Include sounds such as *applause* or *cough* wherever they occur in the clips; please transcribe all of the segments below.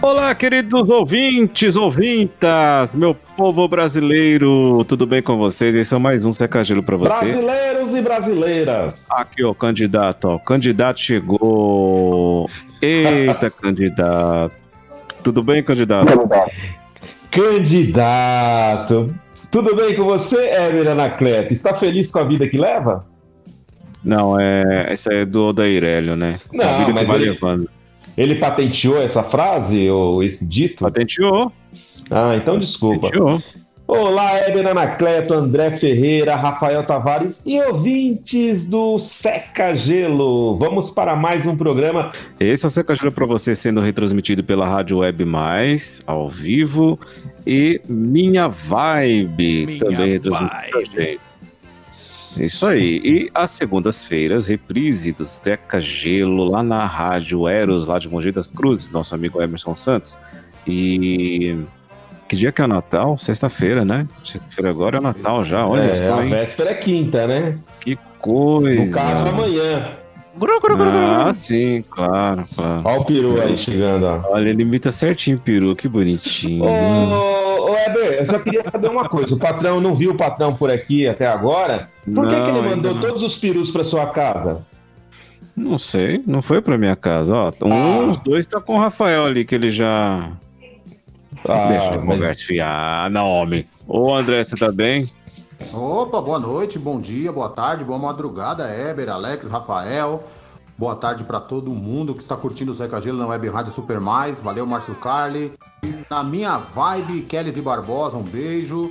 Olá, queridos ouvintes, ouvintas, meu povo brasileiro, tudo bem com vocês? Esse é mais um Secagelo pra você. Brasileiros e brasileiras. Aqui, ó, candidato, ó, candidato chegou. Eita, *laughs* candidato. Tudo bem, candidato? Candidato. Tudo bem com você, Émer Anacleto? Está feliz com a vida que leva? Não, é, essa é do Odairélio, né? Não, a vida que mas vai ele- levando. Ele patenteou essa frase ou esse dito? Patenteou, Ah, então desculpa. patenteou. Olá, Éber Anacleto, André Ferreira, Rafael Tavares e ouvintes do Seca Gelo. Vamos para mais um programa. Esse é o Secagelo pra você sendo retransmitido pela Rádio Web Mais, ao vivo, e Minha Vibe Minha também retransmitido pra Vibe. Isso aí. E às segundas-feiras, reprise do Seca Gelo lá na Rádio Eros, lá de Mogi das Cruzes, nosso amigo Emerson Santos. E que dia que é o Natal? Sexta-feira, né? Sexta-feira agora é o Natal já, olha é, só, a véspera é quinta, né? Que coisa. No caso, amanhã. Gru, gru, gru, gru, Ah, gru. sim, claro, claro. Olha o peru aí chegando, ó. Olha, ele imita certinho o peru, que bonitinho. Ô, ô Éber, eu só queria saber uma coisa. O patrão não viu o patrão por aqui até agora. Por que, que ele Não, mandou não. todos os perus para sua casa? Não sei, não foi pra minha casa, ó. Um, Ah. os dois tá com o Rafael ali, que ele já. Ah, Deixa eu mas- fiar, não, homem. Ô, André, você tá bem? Opa, boa noite, bom dia, boa tarde, boa madrugada, Éber, Alex, Rafael. Boa tarde para todo mundo que está curtindo o Zeca Gelo na Web Rádio Super Mais. Valeu, Márcio Carli. Na minha vibe, Kellys e Barbosa, um beijo.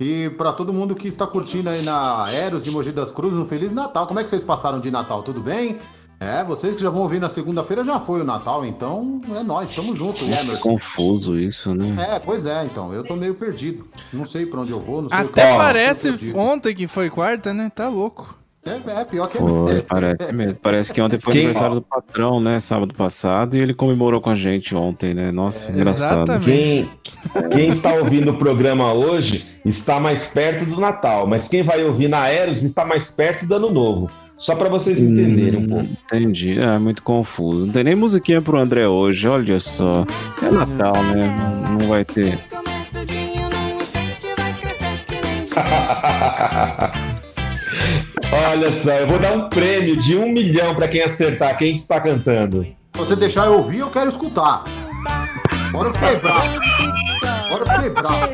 E para todo mundo que está curtindo aí na Eros de Mogi das Cruzes, um Feliz Natal. Como é que vocês passaram de Natal? Tudo bem? É, vocês que já vão ouvir na segunda-feira já foi o Natal, então é nós, estamos juntos, Nossa, que Emerson. confuso isso, né? É, pois é, então. Eu tô meio perdido. Não sei pra onde eu vou, não sei o que Até parece ontem que foi quarta, né? Tá louco. É, é, pior que Foi, parece mesmo. Parece que ontem foi Quem- aniversário do patrão, né? Sábado passado, e ele comemorou com a gente ontem, né? Nossa, engraçado. Exatamente. Quem, quem está ouvindo o programa hoje está mais perto do Natal, mas quem vai ouvir na Eros está mais perto do Ano Novo. Só para vocês entenderem um Hum, pouco. Entendi. É muito confuso. Não tem nem musiquinha pro André hoje, olha só. É Natal, né? Não, não vai ter. *laughs* *laughs* Olha só, eu vou dar um prêmio de um milhão para quem acertar quem que está cantando. Se você deixar eu ouvir, eu quero escutar. Bora bravo. Bora fiquei bravo.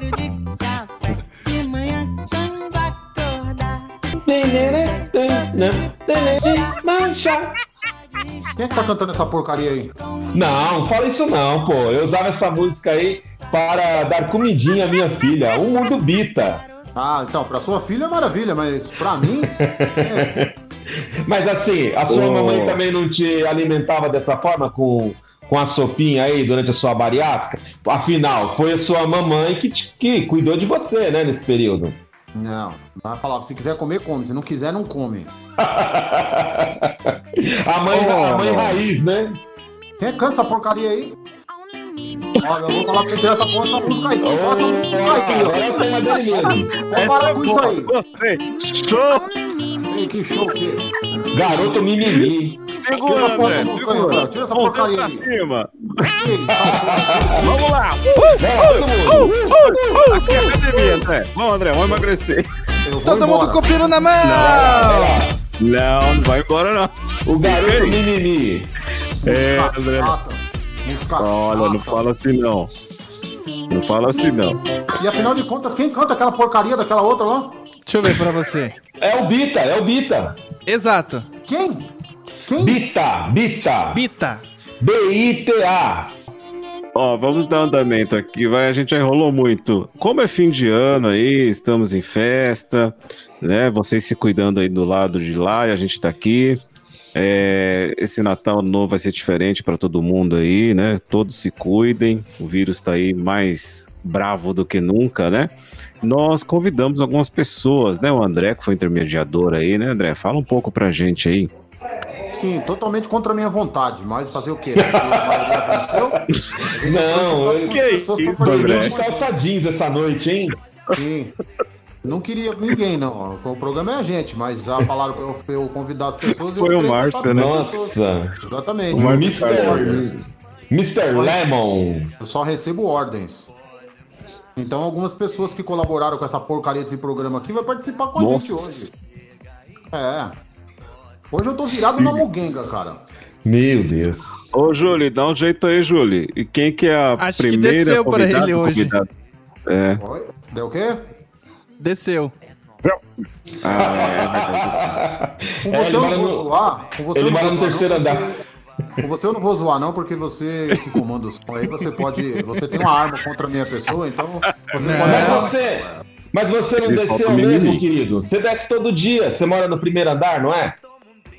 Quem é que tá cantando essa porcaria aí? Não, fala isso não, pô. Eu usava essa música aí para dar comidinha à minha filha, um mundo bita. Ah, então, pra sua filha é maravilha, mas pra mim. *laughs* Mas assim, a sua Ô. mamãe também não te alimentava dessa forma com, com a sopinha aí durante a sua bariátrica? Afinal, foi a sua mamãe que, te- que cuidou de você, né, nesse período. Não, ela falava: se quiser comer, come. Se não quiser, não come. *laughs* a, mãe, Oh. a mãe raiz, né? Quem é que canta essa porcaria aí? Olha, eu vou falar pra você tirar essa porra dessa música aí. Quem bota a música aí? Agora o tema dele mesmo. Vamos parar com isso aí. Gostei. Show! Ei, que show que é. Garoto mimimi. Tira essa Segura, porra dessa André. música aí. Tira essa porcaria aí. cima. Vamos lá. Vai, todo mundo. Aqui é academia, André. Vamos, André, vamos emagrecer. Vou Todo mundo com o na mão! Não, não vai embora, não. O garoto mimimi. É, André. Música Olha, não chata. fala assim, não. Não fala assim, não. E afinal de contas, quem canta aquela porcaria daquela outra lá? Deixa eu ver pra você. É o Bita, é o Bita. Exato. Quem? Quem? Bita, Bita. Bita. B-I-T-A. Ó, vamos dar andamento aqui, vai, a gente já enrolou muito. Como é fim de ano aí, estamos em festa, né? Vocês se cuidando aí do lado de lá e a gente tá aqui. É, esse Natal novo vai ser diferente para todo mundo aí, né? Todos se cuidem. O vírus está aí mais bravo do que nunca, né? Nós convidamos algumas pessoas, né? O André, que foi intermediador aí, né, André? Fala um pouco pra gente aí. Sim, totalmente contra a minha vontade, mas fazer o quê? Não, As ele- pessoas que estão isso. André? de calça jeans essa noite, hein? Sim. Não queria ninguém, não. O programa é a gente, mas já falaram pra eu, eu convidar as pessoas. Foi o Márcio, né? Nossa. Exatamente. O Mr. Mr. Lemon. Eu só recebo ordens. Então, algumas pessoas que colaboraram com essa porcaria desse programa aqui vai participar com a gente Nossa. hoje. É. Hoje eu tô virado na mugenga, cara. Meu Deus. Ô, Júlio, dá um jeito aí, Júlio. E quem que é a Acho que primeira desceu pra convidada, ele hoje. convidada? É. Oi? Deu o quê? Desceu. Ah, *laughs* é verdade. Com É, você ele eu mora não vou no- zoar. Com você ele mora no terceiro andar. Com você eu não vou zoar, não, porque você que comanda o som aí, você pode. Você tem uma arma contra a minha pessoa, então você Não. pode. Mas você, mas você não Ele desceu mesmo, querido? Você desce todo dia. Você mora no primeiro andar, não é?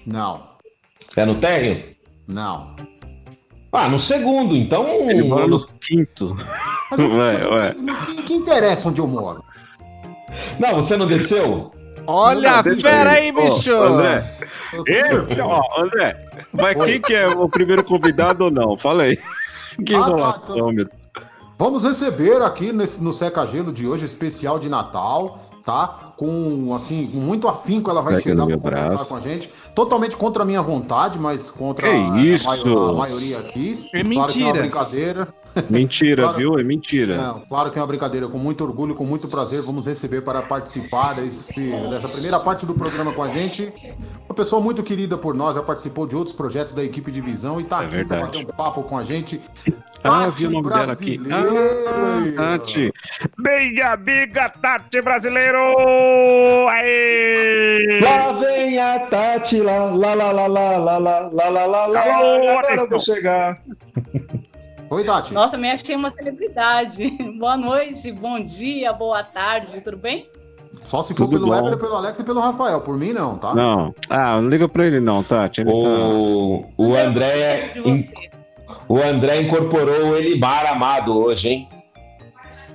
Não, É no térreo? não. Ah, no segundo, então. Ele mora no quinto. Mas, Ué, mas ué. que- que interessa onde eu moro? Não, você não desceu? Olha a Deixa fera aí, bicho! André, Eu- esse, ó, André, vai Oi. quem que é o primeiro convidado ou não? Fala aí. *laughs* Que Ah, tá, enrolação, tá. meu. Vamos receber aqui nesse, no Seca Gelo de hoje, especial de Natal, tá? Com, assim, com muito afinco ela vai Pega chegar para conversar braço. com a gente. Totalmente contra a minha vontade, mas contra a, isso? a maioria quis. É Claro que é uma mentira. brincadeira. *laughs* Mentira, Claro. viu? É mentira. Não, claro que é uma brincadeira. Com muito orgulho, com muito prazer, vamos receber para participar desse, dessa primeira parte do programa com a gente. Uma pessoa muito querida por nós, já participou de outros projetos da equipe de visão e tá É aqui para bater um papo com a gente. Ah, vi o nome dela aqui. Ah, Tati. Bem, amiga Tati brasileiro! Aê! Lá vem a Tati, lá, lá, lá, lá, lá, lá, lá, lá, lá, lá, lá, agora eu vou chegar. Oi, Tati. Nossa, me achei uma celebridade. Boa noite, bom dia, boa tarde, tudo bem? Só se for Tudo pelo. Weber, pelo Alex e pelo Rafael. Por mim, não, tá? Não. Ah, não liga pra ele não, Tati. Ele tá... O, o André. O André incorporou o Elimar Amado hoje, hein?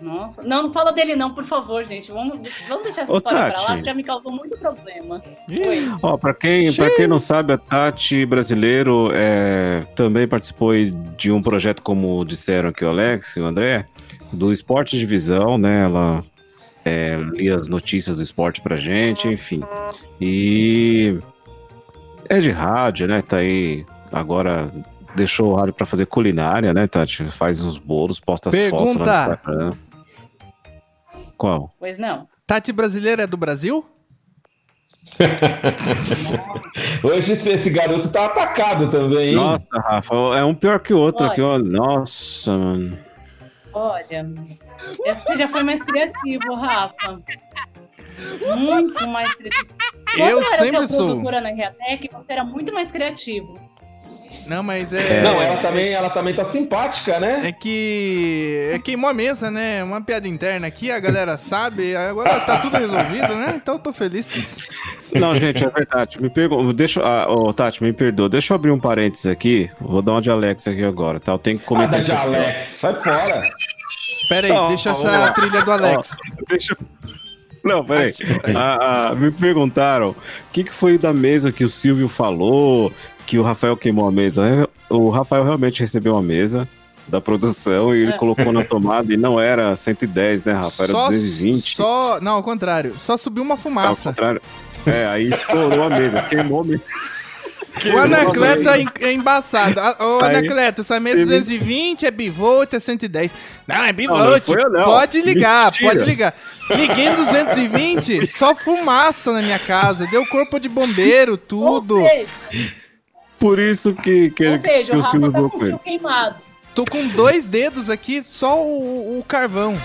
Nossa, não, não fala dele não, por favor, gente. Vamos, vamos deixar essa Ô, história pra Tati. lá, porque já me causou muito problema. Ih. Ó, pra quem, pra quem não sabe, a Tati brasileiro é, também participou de um projeto, como disseram aqui o Alex e o André, do Esporte de Visão, né? Ela é, lia as notícias do esporte pra gente, enfim. E é de rádio, né? Tá aí agora. Deixou o rádio pra fazer culinária, né, Tati? Faz uns bolos, posta as fotos lá no Pergunta. Instagram. Qual? Pois não. Tati brasileira é do Brasil? *laughs* Hoje esse, garoto tá atacado também, hein? Nossa, Rafa, é um pior que o outro Olha. aqui, ó. Nossa, mano. Olha, você já foi mais criativo, Rafa. Muito mais criativo. Eu Quando era sempre sou. produtora na Reatec, você era muito mais criativo. Não, mas é. Não, ela também, ela também tá simpática, né? É que. É queimou a mesa, né? Uma piada interna aqui, a galera sabe. Agora tá tudo resolvido, né? Então eu tô feliz. Não, gente, é verdade. Me pergunta, deixa, ah, ô, Tati, me perdoa. Deixa eu abrir um parênteses aqui. Vou dar uma de Alex aqui agora, tá? Eu tenho que comentar de aqui, ó. Alex, sai fora. Pera aí, Não, deixa essa lá. trilha do Alex. Deixa eu- Não, peraí. Ah, ah, me perguntaram o que, que foi da mesa que o Silvio falou, que o Rafael queimou a mesa. O Rafael realmente recebeu a mesa da produção e ele É. colocou na tomada e não era 110, né, Rafa? Era Só, 220. só. Não, ao contrário. Só subiu uma Ao fumaça. contrário. É, aí estourou a mesa, queimou a mesa. O Anacleto é, é embaçado. Ô, Aí- Anacleto, essa mesa é Ele- 220, é bivolt, é 110. Não, é bivolt. não não. Pode ligar, Mentira. pode ligar. Liguei em 220, só fumaça na minha casa. Deu corpo de bombeiro, tudo. Por isso que, que, ou ele, seja que o Rafa Silvio tá com o queimado. Tô com dois dedos aqui, só o, o carvão.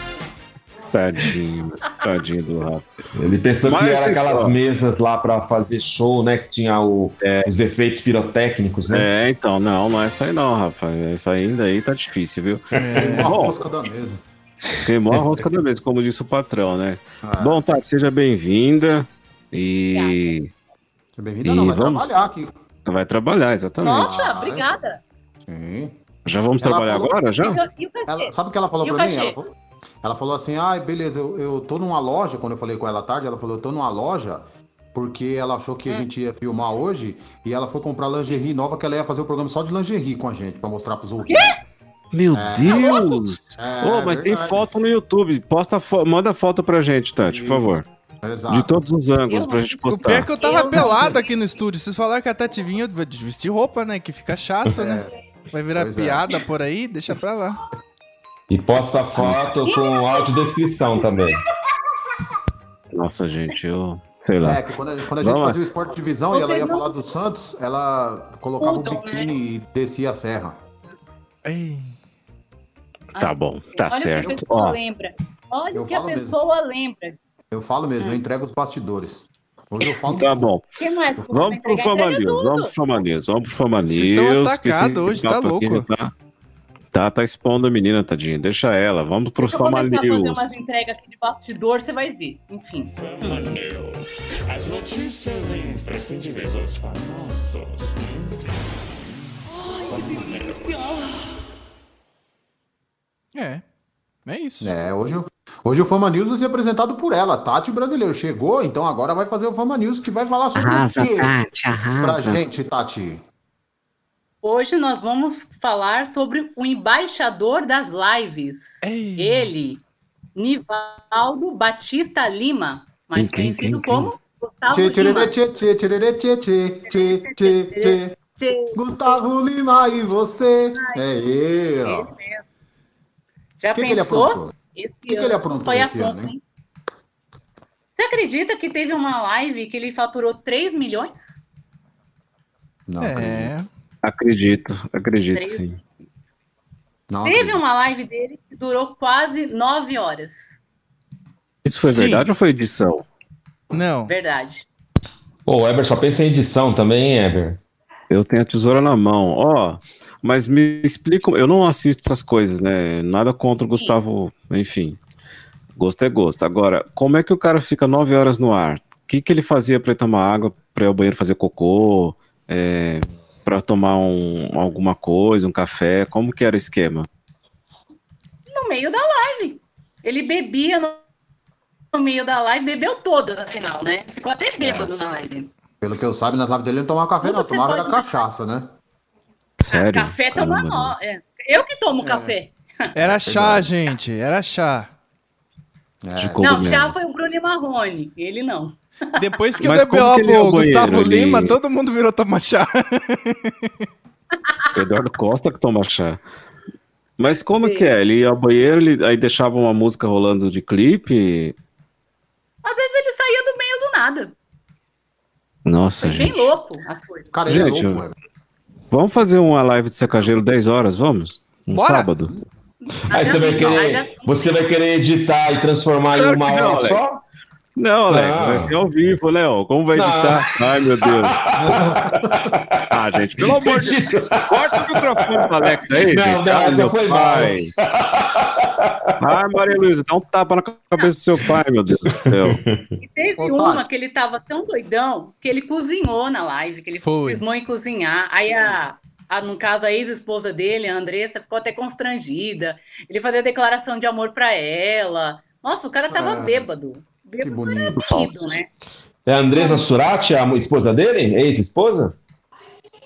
Tadinho, tadinho do Rafa. Ele pensou Mas, que era aquelas pessoal- mesas lá pra fazer show, né? Que tinha o- os efeitos pirotécnicos, né? É, então, não, não é essa aí não, Rafa. Essa ainda aí tá difícil, viu? Queimou a rosca da mesa. Queimou a rosca da vez, como disse o patrão, né? Ah, Bom, Tati, seja bem-vinda. E. seja bem-vinda não, vai vamos- trabalhar aqui. Vai trabalhar, exatamente. Nossa, Ah, obrigada. Sim. Já vamos Ela trabalhar falou- agora, já? Ela, sabe o que ela falou pra mim? Ela falou, ela falou assim: ah, beleza, eu, eu tô numa loja. Quando eu falei com ela à tarde, ela falou: eu tô numa loja porque ela achou Hum. que a gente ia filmar hoje e ela foi comprar lingerie nova que ela ia fazer o programa só de lingerie com a gente pra mostrar pros ouvintes. Meu É. Deus! É, Ô, mas tem verdade. foto no YouTube. Posta fo- manda foto pra gente, Tati, por Isso. favor. Exato. De todos os ângulos Eu pra gente O pior é postar. que eu tava Eu- pelado aqui no estúdio. Vocês falaram que a Tati vinha eu vou vestir roupa, né? Que fica chato, né? Vai virar Pois é. piada por aí, deixa pra lá. E posta foto com audiodescrição também. Nossa, gente, eu. Sei lá. É, que quando a, quando a gente lá. fazia o esporte de divisão e ela ia não- falar do Santos, ela colocava Mudam, o biquíni e descia a serra. Ei. Tá bom, tá Olha certo. o que a pessoa Ó, lembra. Olha o que a falo mesmo. pessoa lembra. Eu falo mesmo, Hum. eu entrego os bastidores. Hoje eu falo. tá bom. Que? Vamos pro Fama News, vamos pro Fama News, vamos pro Fama News. Vocês estão que atacados hoje, tá louco. Tá, tá, tá expondo a menina, tadinha. Deixa ela, vamos pro eu Fama começar a fazer News. umas entregas aqui de bastidor, você vai ver. Enfim. As notícias imprescindíveis dos famosos. É. É isso. É, hoje, o- hoje o Fama News vai ser apresentado por ela, Tati Brasileiro. Chegou, então agora vai fazer o Fama News que vai falar sobre Arrasa, o quê Tati, pra gente, Tati. Hoje nós vamos falar sobre o embaixador das lives. Ei. Ele, Nivaldo Batista Lima, mais Quem, quem, conhecido quem, como Gustavo Tchê, tchê, Lima. tchê, tchê, tchê, tchê, tchê, tchê, tchê, tchê. Tchê, Gustavo Lima e você. É eu. Já que, que ele pensou? Esse que que ano ele aprontou foi esse assunto, ano, hein? Você acredita que teve uma live que ele faturou 3 milhões? Não, É. acredito. Acredito, acredito Três. sim. Não, Teve acredito. uma live dele que durou quase 9 horas. Isso foi Sim. verdade ou foi edição? Não. Verdade. Pô, o Eber só pensa em edição também, Eber? Eu tenho a tesoura na mão. Ó, mas me explica. Eu não assisto essas coisas, né? Nada contra o Gustavo. Enfim. Gosto é gosto. Agora, como é que o cara fica nove horas no ar? O que, que ele fazia pra ir tomar água, pra ir ao banheiro fazer cocô, é, para tomar um, alguma coisa, um café? Como que era o esquema? No meio da live. Ele bebia no, no meio da live, bebeu todas, afinal, né? Ficou até bêbado na live. Pelo que eu saiba, nas lives dele ele não tomava café, Tudo não. Tomava era pode- cachaça, né? Sério? Café toma Caramba, nó. É. Eu que tomo É. café. Era chá, gente. Era chá. É. Não, chá foi o Bruno Marrone. Ele não. *laughs* Depois que Mas eu dei BO pro Gustavo? Ele- Lima, todo mundo virou tomar chá. *laughs* Eduardo Costa que toma chá. Mas como Sim. que é? Ele ia ao banheiro, ele, aí deixava uma música rolando de clipe? Às vezes ele saía do meio do nada. Nossa, Foi bem gente. louco as coisas. Cara, ele Gente, é louco, eu- velho. Vamos fazer uma live de secageiro 10 horas, vamos? Um Bora. sábado? Aí você vai querer, você vai querer editar e transformar Claro em uma que não, hora Alex. só? Não, Alex, Não. vai ser ao vivo, Léo. Como vai Não. editar? Ai, meu Deus. *laughs* ah, gente, pelo amor de Deus. Corta o microfone do Alex aí, Não, gente. não, Ai, essa meu foi pai. Ai, Maria Luísa, dá um tapa na cabeça do seu pai, meu Deus do céu. E teve Ô, uma que ele tava tão doidão que ele cozinhou na live, que ele Foi. cismou em cozinhar. Aí a, a, no caso, a ex-esposa dele, a Andressa, ficou até constrangida. Ele fazia declaração de amor pra ela. Nossa, o cara tava Ah, bêbado. Que Bêbado bonito. né? É a Andressa Surati, a esposa dele? Ex-esposa?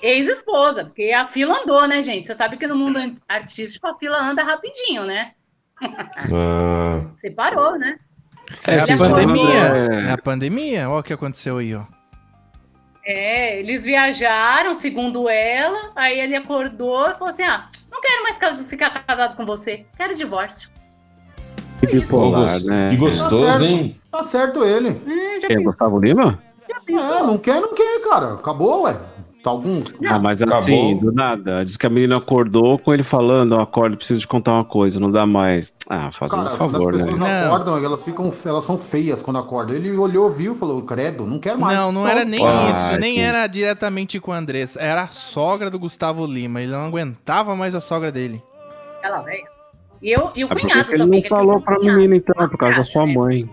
Ex-esposa, porque a fila andou, né, gente? Você sabe que no mundo artístico a fila anda rapidinho, né? *laughs* Ah, Você parou, né? É a Ele pandemia. é- É a pandemia. Olha o que aconteceu aí, ó. É, eles viajaram, segundo ela, aí ele acordou e falou assim: ah, não quero mais ficar casado com você, quero divórcio. Que bipolar, que né? gostoso, Tá certo. hein? Tá certo ele. Hum, Quem, Gustavo Lima? É, não quer, não quer, cara. Acabou, ué. Tá algum. Ah, mas Acabou. assim, do nada. Diz que a menina acordou com ele falando, ó, acorda, preciso te contar uma coisa, não dá mais. Ah, faz Cara, um favor, as né? pessoas Não. acordam, elas ficam, elas são feias quando acordam. Ele olhou, viu, falou, credo, não quero mais. Não, não era nem Ah, isso. Nem que- era diretamente com a Andressa. Era a sogra do Gustavo Lima. Ele não aguentava mais a sogra dele. Aquela velha. E, eu, e o Ah, que cunhado que ele também. não que falou aquele pra cunhado. menina, então? Por causa da sua mãe.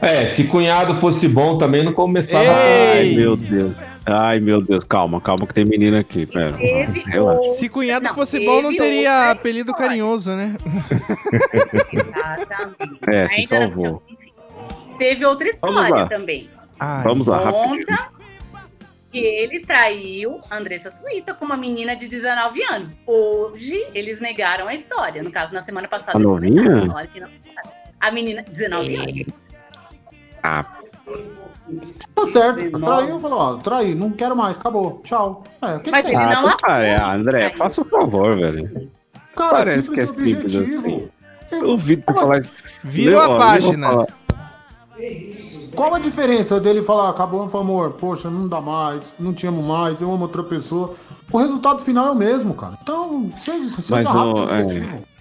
É, se cunhado fosse bom também não começava. Ei! Ai, meu Deus. Ai, meu Deus, calma, calma que tem menina aqui. Pera. Teve Relaxa. Se cunhado Não, fosse bom, não teria apelido história. carinhoso, né? Exatamente. É, se Ainda salvou. enfim. Teve outra Vamos história lá. também. Ai, Vamos lá. Conta que ele traiu Andressa Suíta com uma menina de 19 anos. Hoje, eles negaram a história. No caso, na semana passada. A eles novinha? negaram, falaram que não. A menina, 19 anos. Ah, Tá certo. Traiu, falou, ó, traí, não quero mais, acabou. Tchau. É, o que, que Mas tem? ele ah, não cara, é, aprovou. André, faça o favor, velho. Cara, Parece que é simples e simples objetivo. assim. Eu ouvi você falar isso. Virou a página. Qual a diferença dele falar, acabou, falou, amor, poxa, não dá mais, não te amo mais, eu amo outra pessoa. O resultado final é o mesmo, cara. Então, seja, seja Mas rápido, o- é.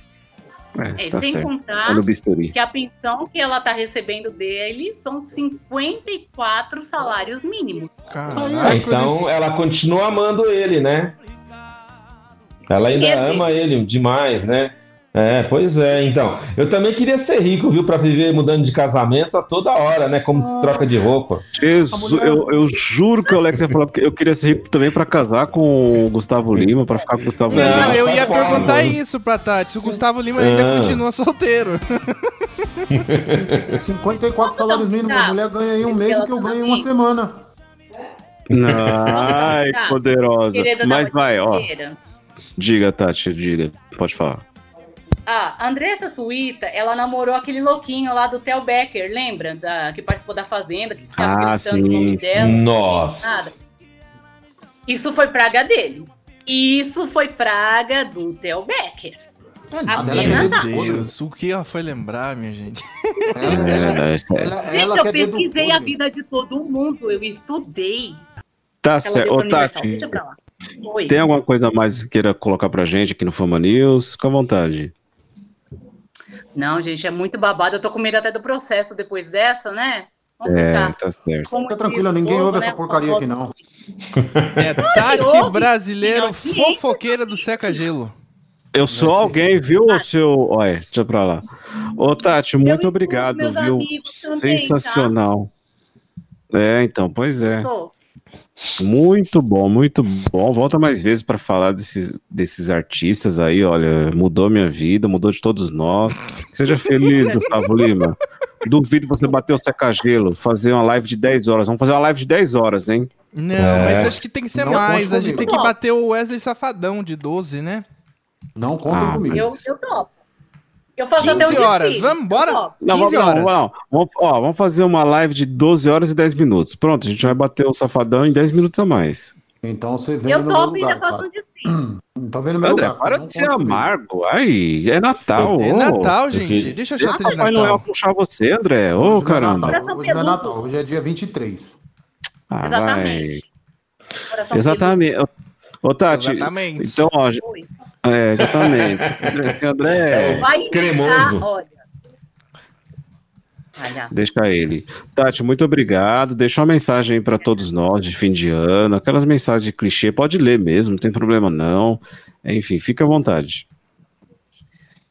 É, É, tá sem certo. contar o que a pensão que ela tá recebendo dele são 54 salários mínimos. Caraca, Ah, então ela continua amando ele, né? Ela ainda Quer dizer- ama ele demais, né? É, pois é. Então, eu também queria ser rico, viu? Pra viver mudando de casamento a toda hora, né? Como se troca de roupa. Jesus, eu, eu juro que o Alex ia falar porque eu queria ser rico também pra casar com o Gustavo Lima, pra ficar com o Gustavo Não, Lima. eu ia Tá perguntar isso pra Tati. Se o Gustavo Lima ainda Ah. continua solteiro. *laughs* 54 salários mínimos, a mulher ganha em um mês que eu ganho em uma semana. Ai, Tá. poderosa. Mas vai, ó. Diga, Tati, diga. Pode falar. Ah, Andressa Suíta, ela namorou aquele louquinho lá do Theo Becker, lembra? Da, que participou da Fazenda, que ficava Ah, gritando o sim, nome sim. dela. Nossa. Nada. Isso foi praga dele. Isso foi praga do Theo Becker. É nada, Apenas Meu. Deus, o que ela foi lembrar, minha gente? Ela, *laughs* ela, É, é- ela, Gente, ela eu pesquisei a vida de todo mundo, eu estudei. Tá certo. Ô. Tati, Deixa pra lá. Oi. tem alguma coisa mais que queira colocar pra gente aqui no Fama News? Fica à vontade. Não, gente, é muito babado. Eu tô com medo até do processo depois dessa, né? Vamos É, deixar. tá certo. Como Fica diz tranquila, o ninguém ouve né? essa porcaria aqui, não. É Tati ouve? Brasileiro, sim. fofoqueira do Seca Gelo. Eu sou alguém, viu, o seu. Olha, deixa eu pra lá. Ô, Tati, muito obrigado, viu? também, tá? Sensacional. É, então, pois é. Tô. Muito bom, muito bom. Volta mais vezes para falar desses, desses artistas aí, olha, mudou minha vida, mudou de todos nós. Seja feliz, Gustavo Lima. Duvido você bater o seca-gelo, fazer uma live de 10 horas. Vamos fazer uma live de 10 horas, hein? Não, É. mas acho que tem que ser Não, mais. A gente tem que bater o Wesley Safadão de 12, né? Não contem Ah, comigo. Eu, eu topo. Eu faço até um 15 horas, vamos, bora? Eu topo. Não, 15 vamos, horas. não, não. Vamos, ó, vamos fazer uma live de 12 horas e 10 minutos. Pronto, a gente vai bater o safadão em 10 minutos a mais. Então você vem Eu no meu e lugar, faço um tá? no *clears throat* meu André, lugar. para não de ser amargo. Ai, é Natal. É. Natal, porque- gente. Deixa eu achar trilha de Papai Noel Natal. puxar você, André. Ô, não é caramba. Natal, Hoje não é Natal, hoje é dia 23. Ah, vai. Exatamente. Coração Exatamente. Ô, Tati, Exatamente. então, ó. Oi. é, exatamente. Esse André, cremoso. dar, olha. Olha. deixa ele. Tati, muito obrigado. Deixa uma mensagem aí pra todos nós de fim de ano. Aquelas mensagens de clichê, pode ler mesmo, não tem problema não. Enfim, fica à vontade.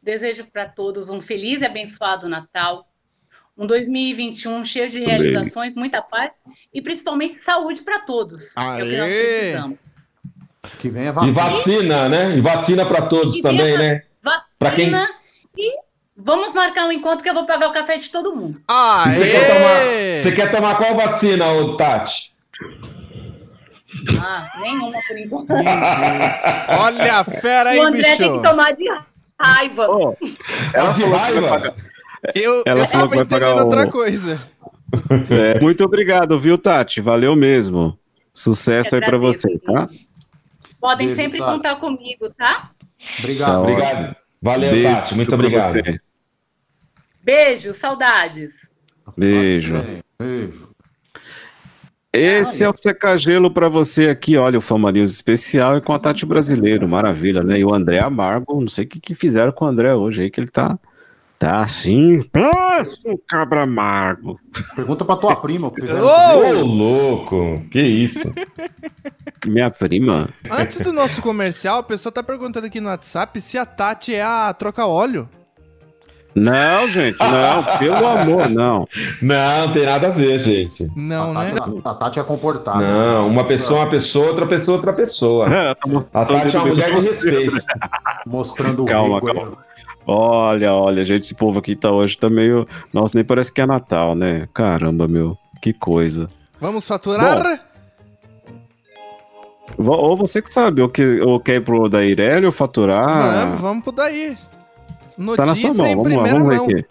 Desejo para todos um feliz e abençoado Natal. Um 2021 cheio de realizações, muita paz e principalmente saúde para todos. É o que nós Aê! precisamos. Que vem a E vacina. vacina, né? E vacina pra todos E também, vacina. né? Pra quem- Vacina e vamos marcar um encontro que eu vou pagar o café de todo mundo. Aê! Você quer, tomar, você quer tomar qual vacina, ô Tati? Ah, nenhuma por enquanto. Olha a fera aí, o André bicho. tem que tomar de raiva. Ô, ela de que raiva? Eu, Ela eu falou tava que vai pagar entendendo o- outra coisa. É, muito obrigado, viu, Tati? Valeu mesmo. Sucesso Eu aí pra agradeço, você, tá? Podem Beijo, sempre tá. contar comigo, tá? Obrigado. Tá Obrigado. Valeu, Beijo Tati. Muito obrigado. você. Beijo, saudades. Beijo. Beijo. Esse é o secagelo pra você aqui, olha, o Fama News especial e com a Tati Brasileiro, maravilha, né? E o André Amargo, não sei o que, que fizeram com o André hoje aí, que ele tá, tá assim, pensa um cabra amargo. Pergunta pra tua prima. Ô! Ô, louco. Que isso? Minha prima, Antes do nosso comercial, o pessoal tá perguntando aqui no WhatsApp se a Tati é a troca óleo. Não, gente, não, pelo amor, não. Não, tem nada a ver, gente. Não, a, né? Tati, a, a Tati é comportada. Não, uma pessoa é uma pessoa, outra pessoa é outra pessoa. *laughs* A Tati é uma mulher de respeito. Mostrando o Calma, calma. Olha, olha, gente, esse povo aqui tá hoje tá meio. Nossa, nem parece que é Natal, né? Caramba, meu, que coisa. Vamos faturar? Vo- Ou você que sabe, ou, que, ou quer ir pro ou faturar. Vamos, vamos pro daí. tá na Notícia sua mão, em vamos lá, vamos ver mão. aqui.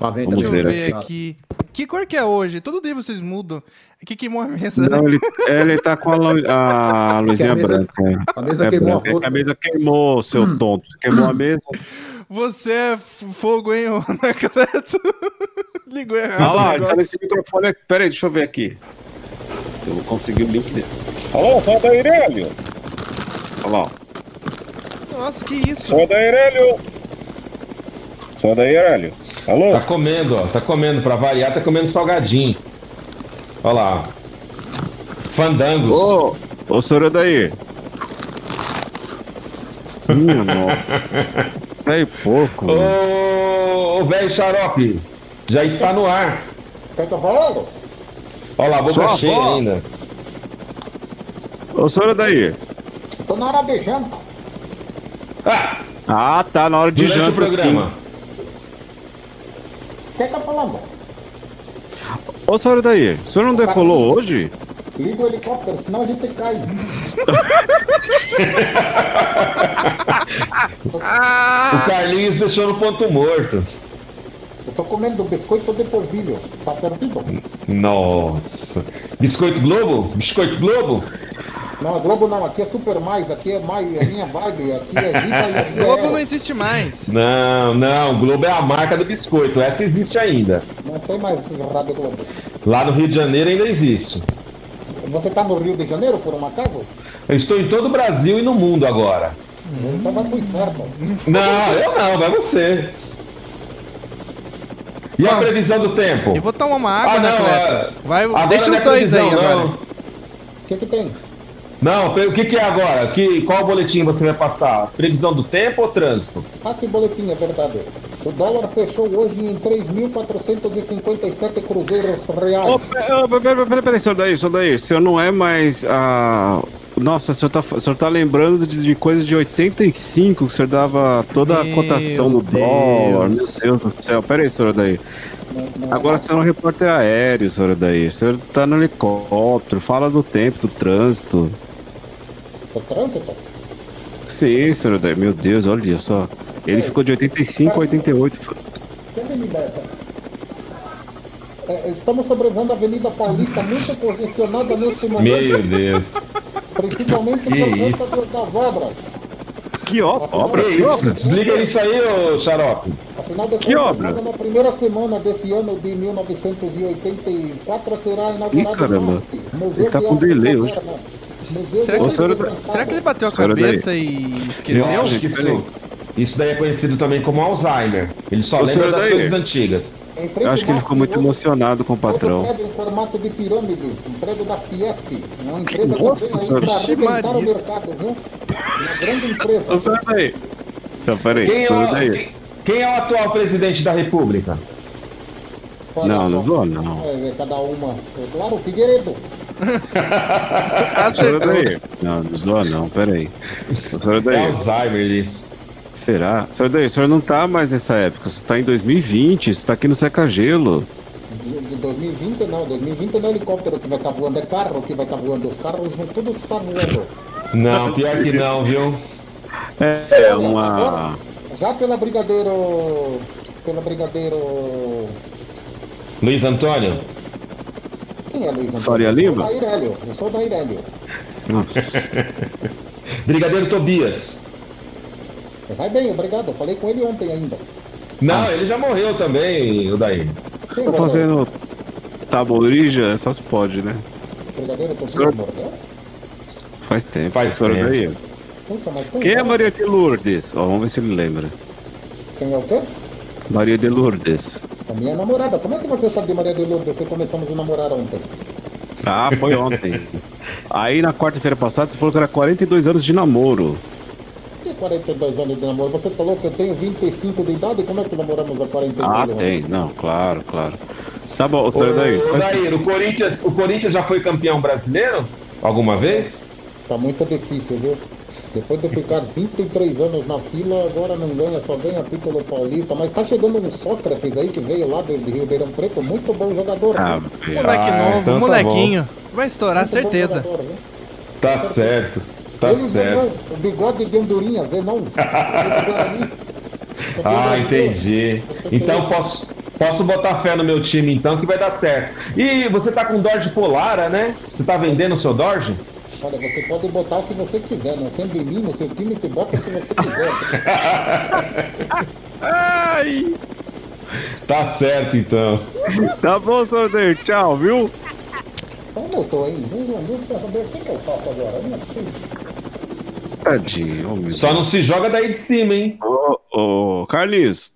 Vamos Tati. Deixa eu ver ver aqui. aqui. Que cor que é hoje? Todo dia vocês mudam. Aqui queimou a mesa. Não, ele, ele tá com a, lu- a *laughs* luzinha a mesa- branca. é. A mesa É queimou branca, a é roça. a mesa queimou, seu tonto. Você queimou a mesa. *laughs* Você é fogo, hein, ô *laughs* Anacleto? Ligou errado Olha lá, tá nesse microfone aqui. Pera aí, deixa eu ver aqui. Eu vou conseguir o link dele. Alô, sou da Irélio. Olha lá, ó. Nossa, que isso? Sou da Irélio. Sou da Irélio. Alô? Tá comendo, ó. Tá comendo. Pra variar, tá comendo salgadinho. Olha lá. Fandangos. Ô, ô, senhor daí. Minha nossa. Aí, pouco. Ô, ô, velho xarope. Já está no ar. Quem tá falando? Olha lá, boca Sua cheia avó. ainda. Ô, senhor daí. Tô na hora de janta. Ah, Ah, tá, na hora de durante janta. o programa. Quem tá falando? Ô, senhor daí, o senhor não decolou hoje? Liga o helicóptero, senão a gente cai. O Carlinhos deixou no ponto morto. Eu tô comendo biscoito de polvilho. Tá servido? Nossa. Biscoito Globo? Biscoito Globo? Não, Globo não. Aqui é super mais. Aqui é mais. É minha vibe. Aqui é e aqui é... Globo não existe mais. Não, não. Globo é a marca do biscoito. Essa existe ainda. Não tem mais Rádio Globo. Lá no Rio de Janeiro ainda existe. Você tá no Rio de Janeiro, por um acaso? Eu estou em todo o Brasil e no mundo agora. Então vai pro inferno. Não, eu não, vai você. E a previsão do tempo? Eu vou tomar uma água, Ah, não, Anacleto. é- Vai, Agora deixa os é dois aí agora. O que que tem? Não, o que, que é agora? Que, qual boletim você vai passar? Previsão do tempo ou trânsito? Passa em boletim, é verdade. O dólar fechou hoje em 3.457 cruzeiros reais. Ô, pera, pera, pera, pera, senhor daí, senhor daí, o senhor não é mais a... Nossa, o senhor tá, o senhor tá lembrando de, de coisas de 85, que o senhor dava toda a Meu cotação do dólar. Meu Deus. Do céu, pera aí, senhor daí. Não- não- Agora você é um repórter aéreo, senhor daí. O senhor tá no helicóptero, fala do tempo, do trânsito. Trânsito? Sim, senhor daí. Meu Deus, olha só. Ele ficou de 85 a 88. Que avenida é essa? É, estamos sobrevoando a Avenida Paulista, muito congestionada neste momento, Meu Deus. principalmente Que por conta das obras. Que obra? Que isso? Desliga isso aí, ô xarope. Afinal de Que contas, obra? na primeira semana desse ano de 1984 será inaugurado Ih, caramba. o Museu Ele tá de com delay Moderna. Será que, Moderna. será que ele bateu a cabeça e Eu esqueceu? acho que isso, isso daí é conhecido também como Alzheimer. Ele só Ô, lembra das daí. coisas antigas. Eu acho que ele ficou muito emocionado com o patrão. prédio em formato de pirâmide, um prédio da Fiesp, uma empresa Nossa que senhora. arrebentar o mercado, viu? Uma grande *laughs* empresa. Ô, senhor daí. Então, peraí, Quem é, o, daí. quem, quem é o atual presidente da República? Olha Não, só. não zoa, não. É, cada uma. Claro, o Figueiredo. Acertou. daí. Não, não zoa não, peraí. Senhor É daí. Alzheimer isso. Será? Senhor daí, o senhor não tá mais nessa época. Você tá em 2020, você tá aqui no seca-gelo. De de 2020 não, 2020 não é helicóptero que vai estar voando, é carro que vai estar voando. Os carros vão tudo estar voando. Não, pior que não, viu? É, é uma. Já pela Brigadeiro. Pela Brigadeiro. Luiz Antônio? Quem é Luiz Antônio? Faria Eu sou Lima? Eu sou da Irélio. Nossa. *laughs* Brigadeiro Tobias? Vai bem, obrigado. Eu falei com ele ontem ainda. Não, ele já morreu também, o daí. Tá fazendo taborija? Só se pode, né? Brigadeiro com Senhor- mordeu? Faz tempo. Faz senhor tempo. daí. Puxa, mas quem, Quem é é? Maria de Lourdes? Ó, vamos ver se ele lembra. Quem é o quê? Maria de Lourdes. A minha namorada. Como é que você sabe de Maria de Lourdes? Você começamos a namorar ontem. Ah, foi ontem. *laughs* Aí na quarta-feira passada você falou que era 42 anos de namoro. Que 42 anos de namoro. Você falou que eu tenho 25 de idade, como é que namoramos há 42 Ah, anos? tem. Não, claro, claro. Tá bom, Ô, senhor daí. ô, Daír, o Corinthians, o Corinthians já foi campeão brasileiro? Alguma vez? Tá muito difícil, viu? Depois de ficar 23 anos na fila, agora não ganha, só ganha título paulista. Mas tá chegando um Sócrates aí que veio lá de, de Ribeirão Preto, muito bom jogador. Ah? Moleque Ah, novo, então tá molequinho. Vai estourar, Muito certeza. jogador, viu? Tá certo. Tá Ele certo. jogou o bigode de Andorinhas, é não. *laughs* Ah, entendi. Então posso, posso botar fé no meu time então que vai dar certo. E você tá com Dorge Polara, né? Você tá vendendo o seu Dorge? Olha, você pode botar o que você quiser, não sendo em mim, no seu time, você bota o que você quiser. *laughs* Ai! Tá certo então. Tá bom, daí. Tchau, viu? Então voltou não quer saber o que, que eu faço agora. É. Tadinho, Só não se joga daí de cima, hein? Ô, ô, Carlinhos,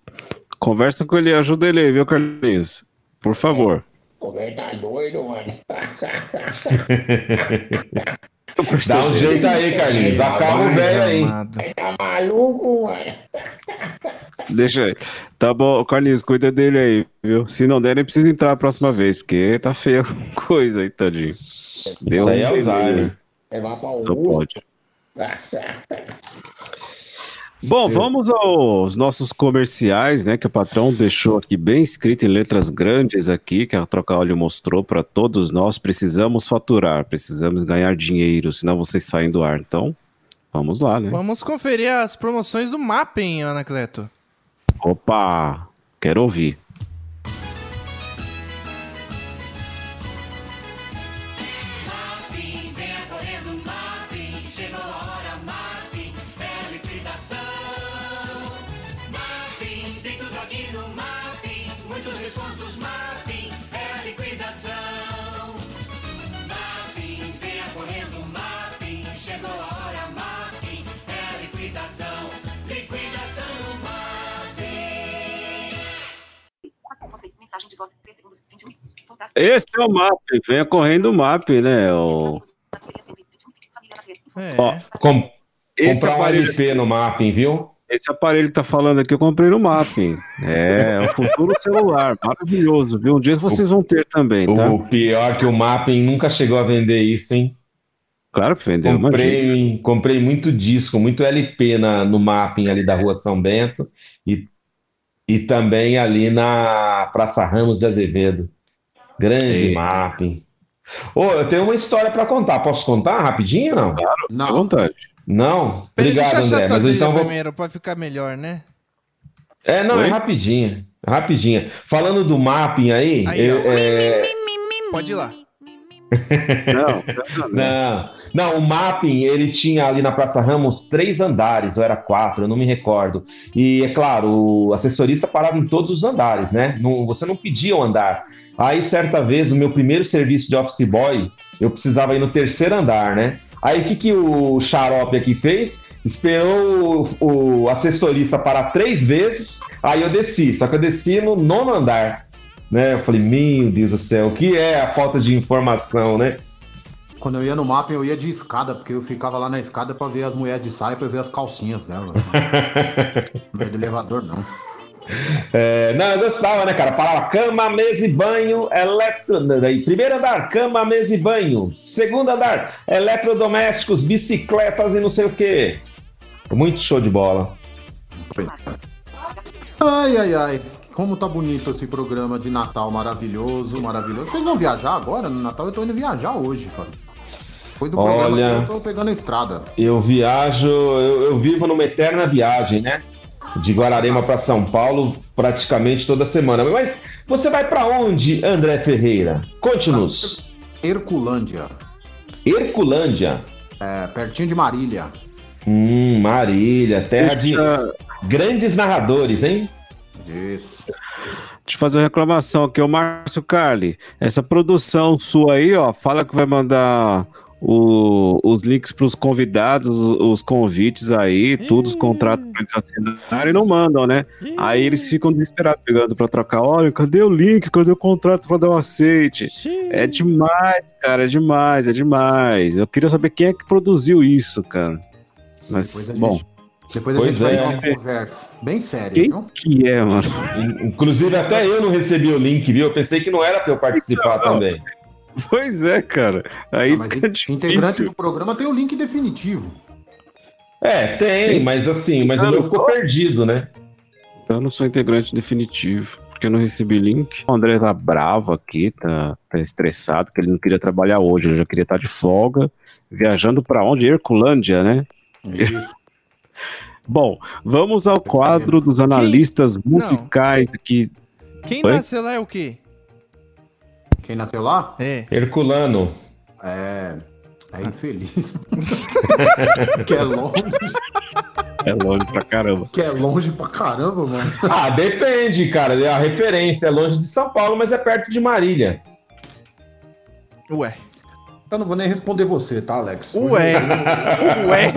conversa com ele, ajuda ele aí, viu, Carlinhos? Por favor. O velho tá doido, mano. *laughs* Dá um jeito aí, Carlinhos. Acalma o velho aí. Tá maluco, mano. Deixa aí. Tá bom, Carlinhos, cuida dele aí, viu? Se não der, nem precisa entrar a próxima vez, porque tá feia *laughs* a coisa aí, tadinho. Deu Isso aí é um Alzheimer. Levar pra Só o pode. *laughs* Bom, vamos aos nossos comerciais, né? Que o patrão deixou aqui bem escrito em letras grandes aqui, que a Troca Óleo mostrou para todos nós. Precisamos faturar, precisamos ganhar dinheiro, senão vocês saem do ar. Então, vamos lá, né? Vamos conferir as promoções do Mapping, Anacleto. Opa, quero ouvir. Tem no Martin. Muitos descontos, Martin. É liquidação. Martin, venha correndo, Martin. Chegou a hora, Martin. É liquidação. Liquidação no. Você, mensagem de voz, 3 segundos, 21. Contato. Esse é o MAP, venha correndo o MAP, né? O... É. Ó, Com- comprar um aparelho, LP no mapping, viu? Esse aparelho que tá falando aqui, eu comprei no MAP. É, é o futuro celular, maravilhoso, viu? Um dia vocês vão ter também, tá? O pior que o mapping nunca chegou a vender isso, hein? Claro que vendeu, imagina. Comprei, comprei muito disco, muito LP na, no mapping ali da Rua São Bento e, e também ali na Praça Ramos de Azevedo. Grande Ei. mapping. Ô, eu tenho uma história para contar. Posso contar rapidinho ou não? À Não, vontade. Não? Peraí, Obrigado, deixa eu achar André. Mas então vou... primeiro, pra ficar melhor, né? É, não, é Oi? rapidinha. Rapidinha. Falando do mapping aí, Aí, eu- é, Pode ir lá. *laughs* Não, não, não. O mapping ele tinha ali na Praça Ramos três andares, ou era quatro, eu não me recordo. E é claro, o assessorista parava em todos os andares, né? Não- você não pedia o andar. Aí, certa vez, o meu primeiro serviço de office boy, eu precisava ir no terceiro andar, né? Aí o que, que o xarope aqui fez? Esperou o, o assessorista parar três vezes, aí eu desci, só que eu desci no nono andar. Né? Eu falei, meu Deus do céu, o que é a falta de informação, né? quando eu ia no mapping, eu ia de escada, porque eu ficava lá na escada pra ver as mulheres de saia, pra ver as calcinhas dela. *laughs* Não ia de elevador, não. É, não, eu gostava, né, cara? Parava cama, mesa e banho, eletro... Primeiro andar, cama, mesa e banho. Segundo andar, eletrodomésticos, bicicletas e não sei o quê. Muito show de bola. Ai, ai, ai. Como tá bonito esse programa de Natal maravilhoso, maravilhoso. Vocês vão viajar agora no Natal? Eu tô indo viajar hoje, cara. Depois do programa Olha. eu tô pegando a estrada. Eu viajo, eu, eu vivo numa eterna viagem, né? De Guararema para São Paulo praticamente toda semana. Mas você vai para onde, André Ferreira? Conte-nos. Herculândia. Herculândia. É, pertinho de Marília. Hum, Marília, terra de grandes narradores, hein? Isso. deixa eu fazer uma reclamação aqui, ô Márcio Carli. Essa produção sua aí, ó, fala que vai mandar o- os links pros convidados, os, os convites aí, todos os contratos pra eles assinarem e não mandam, né? Aí eles ficam desesperados pegando pra trocar. Olha, cadê o link? Cadê o contrato pra dar o aceite? É demais, cara, é demais, é demais. Eu queria saber quem é que produziu isso, cara. Mas, Depois a gente- bom, Depois a Pois gente vai é. ter uma conversa bem séria, Quem viu? que é, mano? In- Inclusive, até eu não recebi o link, viu? Eu pensei que não era pra eu participar Não. também. Pois é, cara. Aí Ah, fica in- integrante do programa tem o link definitivo. É, tem, mas assim, mas o meu ficou perdido, né? Eu não sou integrante definitivo, porque eu não recebi link. O André tá bravo aqui, tá, tá estressado, que ele não queria trabalhar hoje, ele já queria estar de folga, viajando pra onde? Herculândia, né? Isso. *laughs* Bom, vamos ao quadro dos analistas musicais aqui. Quem Oi? nasceu lá é o quê? Quem nasceu lá? É. Herculano. É. É infeliz. *laughs* que é longe. É longe pra caramba. Que é longe pra caramba, mano. Ah, depende, cara. A referência é longe de São Paulo, mas é perto de Marília. Ué. Eu não vou nem responder você, tá, Alex? Ué. *laughs* Ué.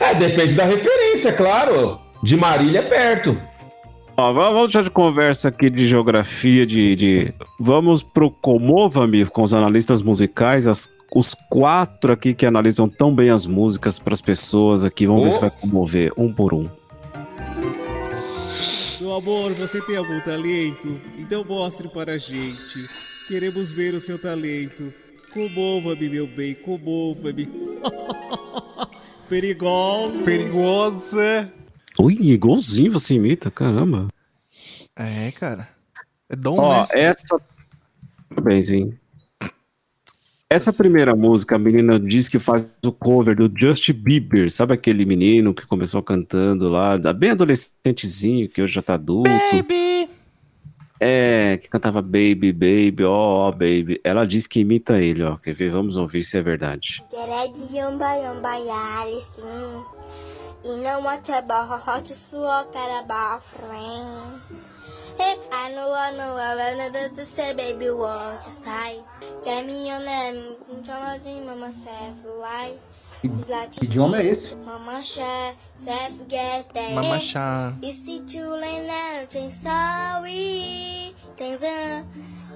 É, depende da referência, claro. De Marília é perto. Ó, vamos deixar de conversa aqui de geografia, de. de... Vamos pro Comova-me com os analistas musicais, as- os quatro aqui que analisam tão bem as músicas pras pessoas aqui. Vamos ver Oh. se vai comover um por um. Meu amor, você tem algum talento? Então mostre para a gente. Queremos ver o seu talento. Comova-me, meu bem, comova-me. *laughs* Perigoso. Perigosa. Ui, igualzinho você imita, caramba. É, cara. É dom, Ó, né? essa. Parabéns, hein? Essa primeira música, a menina diz que faz o cover do Justin Bieber. Sabe aquele menino que começou cantando lá, da- bem adolescentezinho, que hoje já tá adulto? Baby. É, que cantava Baby, Baby, ó, ó, Baby. Ela diz que imita ele, ó. Quer ver? Vamos ouvir se é verdade. Geredi yomba yomba yalisin Ina wacha baha hot suo cara ba friend Hey, I know I know I wanna do say baby what you say Tell me your name, chama de mama self like Que idioma é esse? Mama share, self get that Mama chá. E se chulena tem sorry Tem zan.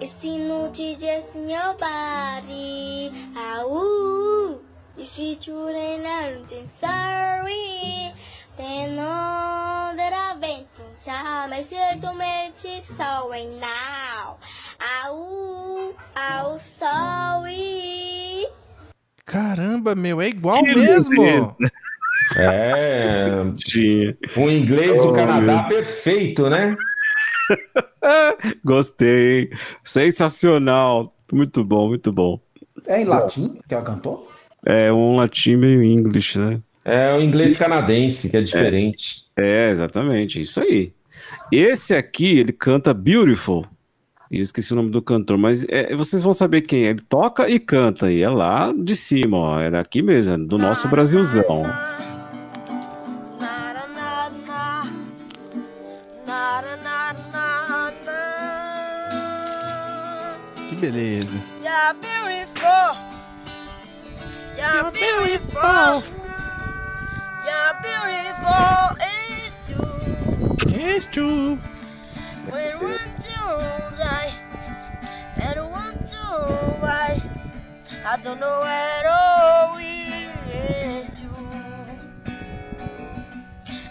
E se no DJ your body Au E se chulena tem sorry Tem no that I've been to time Mas se eu tomete so and now Au Au sorry Caramba, meu, é igual Que mesmo. beleza. É. O inglês do Oh, Canadá meu. perfeito, né? *laughs* Gostei. Sensacional. Muito bom, muito bom. É em latim que ela cantou? É um latim meio English, né? É o inglês canadense, que é diferente. É, exatamente, isso aí. Esse aqui, ele canta Beautiful. E eu esqueci o nome do cantor, mas é, vocês vão saber quem é. Ele toca e canta, e é lá de cima, ó. É daqui mesmo, é do nosso Brasilzão. Que beleza. You're beautiful. You're beautiful. You're beautiful. It's true. It's true. When one, two, I, and one, two, I, I don't know at all. It's true.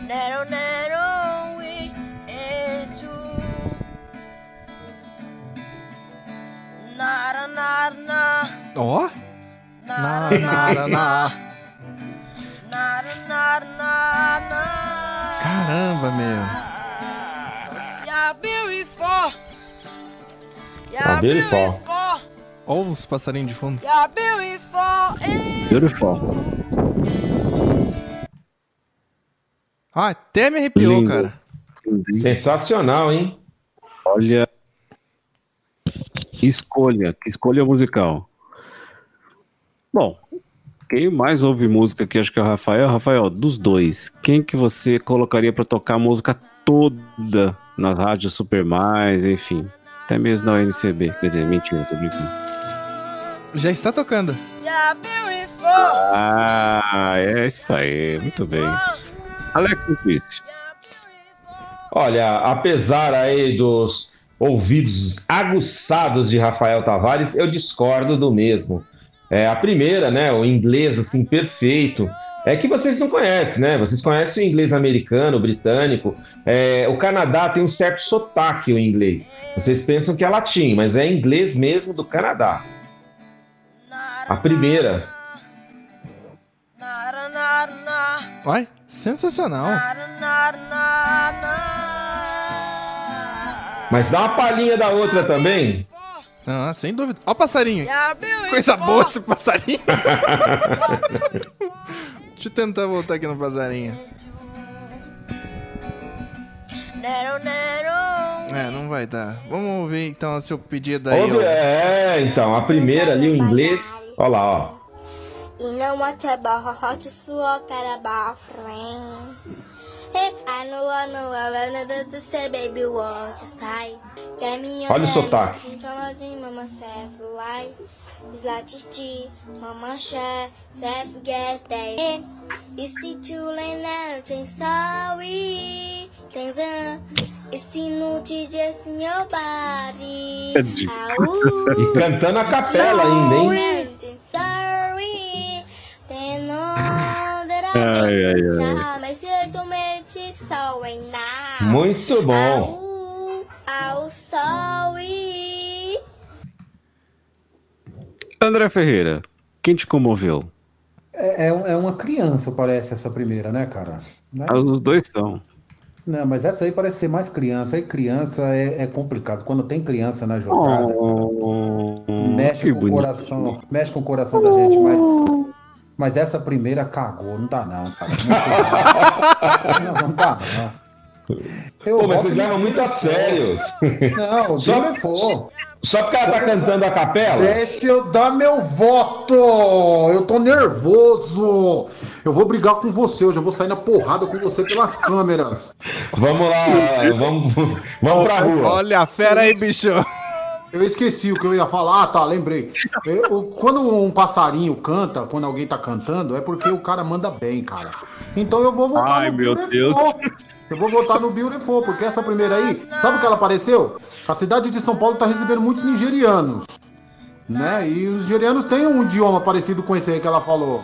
Narrow, narrow. Oh. Na. Na, na. Caramba, meu. Beautiful. Tá beautiful. Ó os passarinhos de fundo. Beautiful. Beautiful. Ah, até me arrepiou, Lindo. cara. Sensacional, hein? Olha. Que escolha, que escolha musical. Bom, quem mais ouve música aqui, acho que é o Rafael. Rafael, dos dois, quem que você colocaria pra tocar a música toda nas rádios Super Mais, enfim, até mesmo na UNCB? Quer dizer, mentira, tô brincando. Já está tocando. Ah, é isso aí, muito bem. Alex Inquist. Olha, apesar aí dos ouvidos aguçados de Rafael Tavares, eu discordo do mesmo. É, a primeira, né, o inglês assim perfeito, É que vocês não conhecem, né? Vocês conhecem o inglês americano, o britânico. É, o Canadá tem um certo sotaque o inglês. Vocês pensam que é latim, mas é inglês mesmo do Canadá. A primeira. Vai, sensacional. Mas dá uma palhinha da outra também. Ah, sem dúvida. Ó o passarinho. Coisa boa esse passarinho. *laughs* Deixa eu tentar voltar aqui no passarinho. É, não vai dar. Vamos ouvir então o seu pedido aí. Ouve- ó. é, então, a primeira ali, o inglês. Olha lá, ó. You know what about hot friend. Hey, I know, I know, I wanted to say, baby, won't you stay? Get me Olha o sotaque. Mama self life. Is like chichi, mama share, self get day. You see children now, tem sorry. Tem zan. Esse nude just in your body. Au. E cantando a capela ainda, hein? Sorry, that Ai, I ai, ai. Time I should to make it so and now. Muito bom. Au, sorry. André Ferreira, quem te comoveu? É, é, é uma criança, parece, essa primeira, né, cara? Né? Ah, Os dois são. Não, mas essa aí parece ser mais criança. Aí criança é, é complicado. Quando tem criança na jogada, mexe que com o coração, mexe com o coração da gente, mas, mas essa primeira cagou, não dá não, cara. Não, não dá não. Eu Pô, mas vocês levam muito a sério. Não, *laughs* Só- Beautiful. Só porque ela tá cantando a capela? Deixa eu dar meu voto! Eu tô nervoso! Eu vou brigar com você, eu já vou sair na porrada com você pelas câmeras. Vamos lá, vamos, vamos pra rua. Olha a fera aí, bicho. Eu esqueci o que eu ia falar. Ah, tá, lembrei. Eu- quando um passarinho canta, quando alguém tá cantando, é porque o cara manda bem, cara. Então eu vou votar Ai, no meu Beautiful. Eu vou votar no Beautiful, porque essa primeira aí, sabe o que ela apareceu? A cidade de São Paulo tá recebendo muitos nigerianos. Né? E os nigerianos têm um idioma parecido com esse aí que ela falou.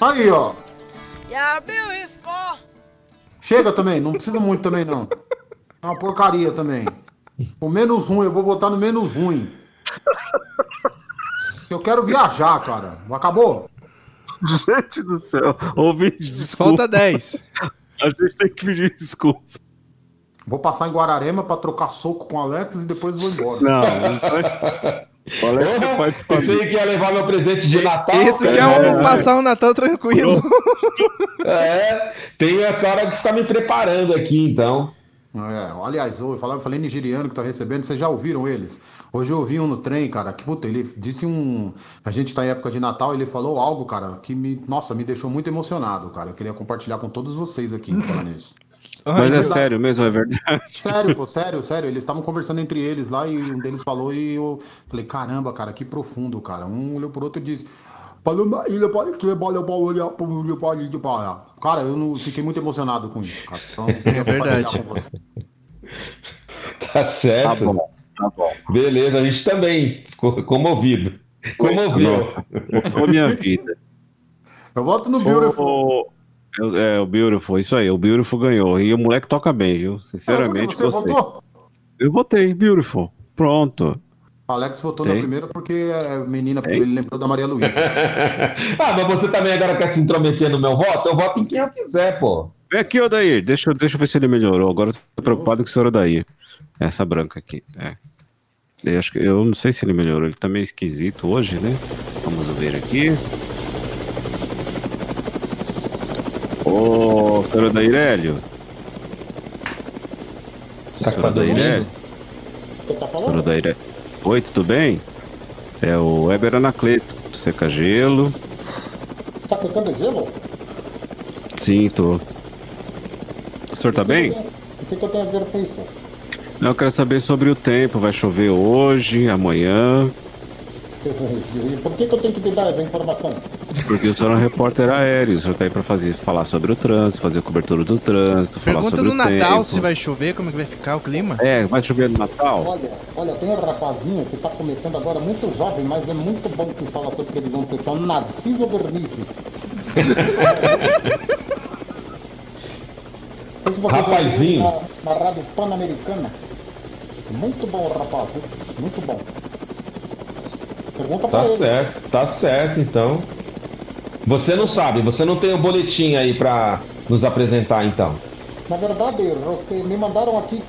Aí, ó. Chega também, não precisa muito também, não. É uma porcaria também. O menos ruim, eu vou votar no menos ruim. Eu quero viajar, cara. Acabou? Gente do céu. Ouvinte, desculpa. Falta 10. A gente tem que pedir desculpa. Vou passar em Guararema pra trocar soco com o Alex e depois vou embora. Não. Olha, é Pensei que ia levar meu presente de Natal. Esse que é um passar um Natal tranquilo. É, tem a cara de ficar me preparando aqui, então. É, aliás, eu falei, eu falei nigeriano que tá recebendo, vocês já ouviram eles? Hoje eu ouvi um no trem, cara, que puta, ele disse um. A gente tá em época de Natal, ele falou algo, cara, que me. Nossa, me deixou muito emocionado, cara. Eu queria compartilhar com todos vocês aqui falando isso. *laughs* Mas é sério mesmo, é verdade. Sério, pô, sério, sério. Eles estavam conversando entre eles lá e um deles falou e eu falei, caramba, cara, que profundo, cara. Um olhou pro outro e disse. "Paloma, ilha, pa- que bola, bola, olha, pô, olha, pa- olha, pa." Cara, eu não fiquei muito emocionado com isso, cara. Então, eu queria É verdade. compartilhar com você. *laughs* Tá certo. Tá bom, tá bom. Beleza, a gente também ficou comovido. Comoveu. Mudou minha vida. Eu voto no Beautiful. O, o- é, o Beautiful, isso aí, o Beautiful ganhou. E o moleque toca bem, viu? Sinceramente, que você gostei. votou? Eu votei, Beautiful. Pronto. Alex votou Tem. na primeira porque é menina, Tem. ele lembrou da Maria Luísa. *laughs* ah, mas você também agora quer se intrometer no meu voto? Eu voto em quem eu quiser, pô. Vem aqui, Odair. Deixa, eu- deixa eu ver se ele melhorou. Agora eu tô preocupado com o senhor Odair. Essa branca aqui. É. Eu, acho que, eu não sei se ele melhorou. Ele tá meio esquisito hoje, né? Vamos ver aqui. Ô, senhor Odair Hélio. Será que Senhor tá? Hélio. Senhor Odair Hélio. Oi, tudo bem? É o Weber Anacleto, do Seca Gelo. Tá secando gelo? Sim, tô. O senhor tá bem? O que, que eu tenho a ver com isso? Não, eu quero saber sobre o tempo. Vai chover hoje, amanhã. *laughs* E por que, que eu tenho que te dar essa informação? Porque o senhor é um repórter aéreo, o senhor tá aí pra fazer, falar sobre o trânsito, fazer cobertura do trânsito, falar Pergunta sobre no o Natal tempo. se vai chover, como é que vai ficar o clima. É, vai chover no Natal? Olha, olha, tem um rapazinho que tá começando agora, muito jovem, mas é muito bom que fala sobre previsão do tempo. É o Narciso ouviu Rapazinho. Na, na rádio pan-americana. Muito bom, rapaz. viu? Muito bom. Pergunta pra Tá ele. certo, tá certo, então. Você não sabe, você não tem o boletim aí pra nos apresentar, então. Na verdade, Roque, me mandaram aqui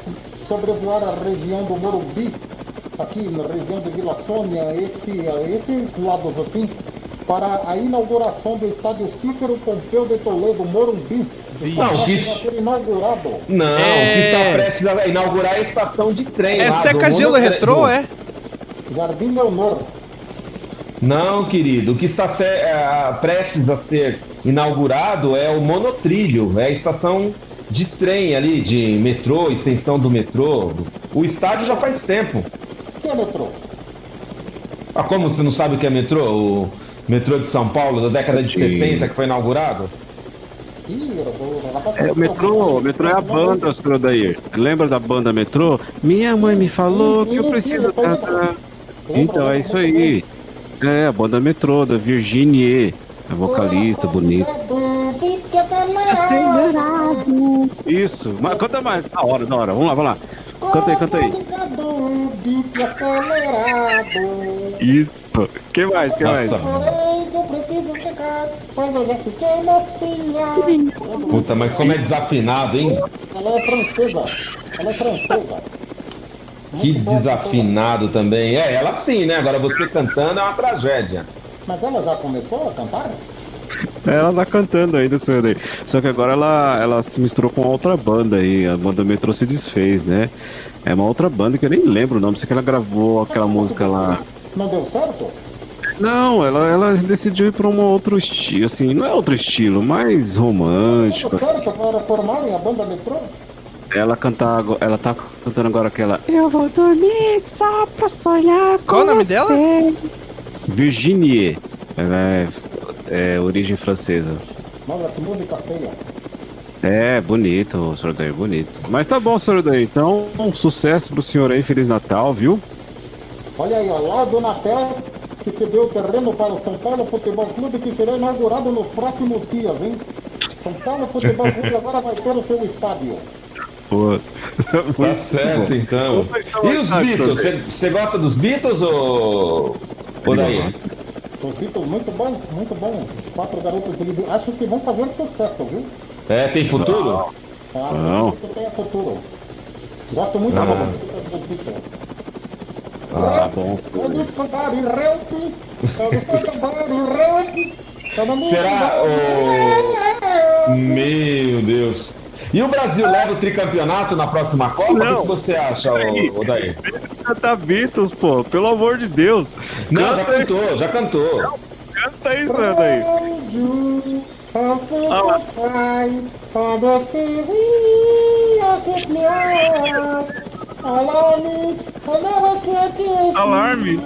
sobrevoar a região do Morumbi, aqui na região de Vila Sônia, esse, esses lados assim, para a inauguração do estádio Cícero Pompeu de Toledo, Morumbi. Não, Está que- para inaugurado. Não, É. que está prestes a inaugurar é a estação de trem. É seca gelo retrô, do- é? Jardim Leonor. Não, querido, o que está se- é, prestes a ser inaugurado é o monotrilho, é a estação de trem ali, de metrô, extensão do metrô. O estádio já faz tempo. O que é metrô? Ah, como você não sabe o que é metrô? O metrô de São Paulo, da década de Sim. 70, que foi inaugurado? É, o metrô, o metrô é a banda, senhor Odair. Lembra da banda metrô? Minha mãe me falou que eu preciso cantar. Então, é isso aí. É, a banda metrô, da Virginie. A vocalista, bonita. Fique acelerado. Isso, mas canta mais. Da hora, da hora. Vamos lá, vamos lá. Canta aí, canta aí. Isso. Que mais, que mais? Puta, mas como é desafinado, hein? Ela é francesa. Ela é francesa. Que desafinado também. É, ela sim, né? Agora você cantando é uma tragédia. Mas ela já começou a cantar? Ela tá cantando ainda, senhor Odair. Só que agora ela, ela se misturou com outra banda aí. A banda metrô se desfez, né? É uma outra banda que eu nem lembro o nome. Sei que ela gravou aquela música lá. Não deu certo? Não, ela, ela decidiu ir pra um outro estilo, assim, não é outro estilo, mais romântico. Deu certo para formarem a banda metrô? Ela cantar, ela tá cantando agora aquela Eu vou dormir só pra sonhar Qual o nome dela? Virginie. Ela é, é origem francesa. Nossa, que música feia. É, bonito, senhor Daí, bonito. Mas tá bom, senhor Daí. Então, um sucesso pro senhor aí, Feliz Natal, viu? Olha aí, ó, lá do Natel, que cedeu o terreno para o São Paulo Futebol Clube, que será inaugurado nos próximos dias, hein? São Paulo Futebol Clube agora vai ter o seu estádio. Pô, Tá certo, então. E os Beatles? Você- gosta dos Beatles ou. Ou daí? Os Beatles, muito bom, muito bom. Os quatro garotos Liverpool, acho que vão fazer sucesso, viu? É, tem futuro? Ah, Não. acho que tem futuro. Gosto muito Não. da música dos Beatles. Ah, bom. Será o. Meu Deus. E o Brasil leva o tricampeonato na próxima Copa? Não. O que você acha, daí? Canta Beatles, pô, pelo amor de Deus. Não, já aí, cantou, já cantou. canta aí, senhor Daí. Alarme.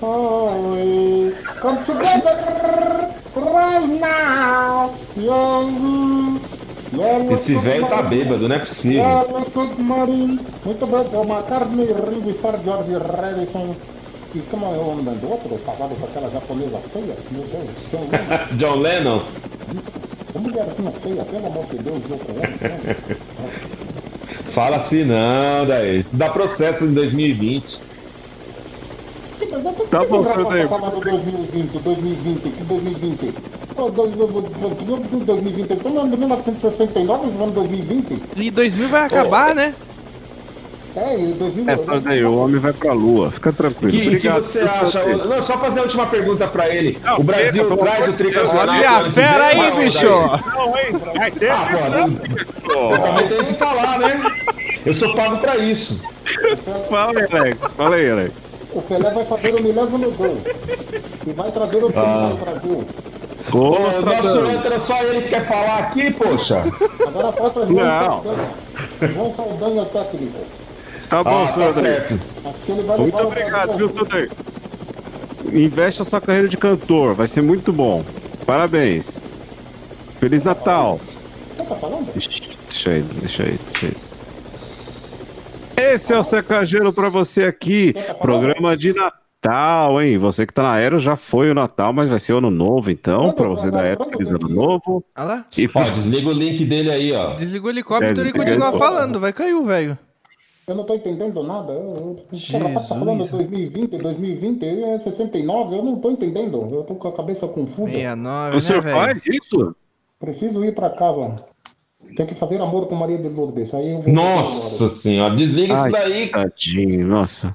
Come together right now. Yellow, yellow Esse velho tá bêbado, não é possível. Yellow submarine. Muito bem, Paul McCartney, Ringo Starr, George Harrison. E como é o nome do outro? Casado com aquela japonesa feia? Meu Deus, *laughs* John Lennon. John Lennon. Que mulherzinha feia, pelo amor de Deus, meu Deus. Fala assim não, daí. Isso dá processo em 2020. Tá rapaz Daí. tá falando 2020, 2020, que 2020. Pô, dois- dois- dois- 2020, estamos em 1969, vamos 2020. E 2000 vai acabar, né? É, e 2000. É, senhor Daí, o homem vai pra lua. Fica tranquilo. E o que você acha? Não, só fazer a última pergunta pra ele. o Brasil pelo traz o de tricampeonato. Olha a ano fera aí, Não, bicho! Não, hein? Vai ter Ah, pô, eu também tenho que falar, né? Eu sou pago pra isso. Fala aí, Alex. Fala aí, Alex. O Pelé vai fazer o milésimo gol. E vai trazer o time Ah. para o Brasil. Ô, Ô, nosso Nostradamus. âncora, só ele que quer falar aqui, poxa. Agora falta João Não. Saldanha. João Saldanha técnico. Tá bom, Ah, senhor tá André. certo. Acho que ele vai Muito o obrigado, viu, Suter? Investe a sua carreira de cantor, vai ser muito bom. Parabéns. Feliz Natal. Você tá falando? Deixa aí, deixa aí, deixa aí. Esse é o Secagelo pra você aqui. Programa de Natal, hein? Você que tá na Aero já foi o Natal, mas vai ser o ano novo, então. Pra você da Aero, feliz ano novo. Olha lá. E Ó, desliga o link dele aí, ó. Desligou o helicóptero É, e desliga continua ele. falando. Vai cair o velho. Eu não tô entendendo nada. Eu- rapaz tá falando 2020, 2020, é 69, eu não tô entendendo. Eu tô com a cabeça confusa. 69, O senhor né, faz isso? Preciso ir pra casa. Tem que fazer amor com Maria de Lourdes. Aí Nossa senhora, desliga Ai, isso daí. Tadinho, nossa.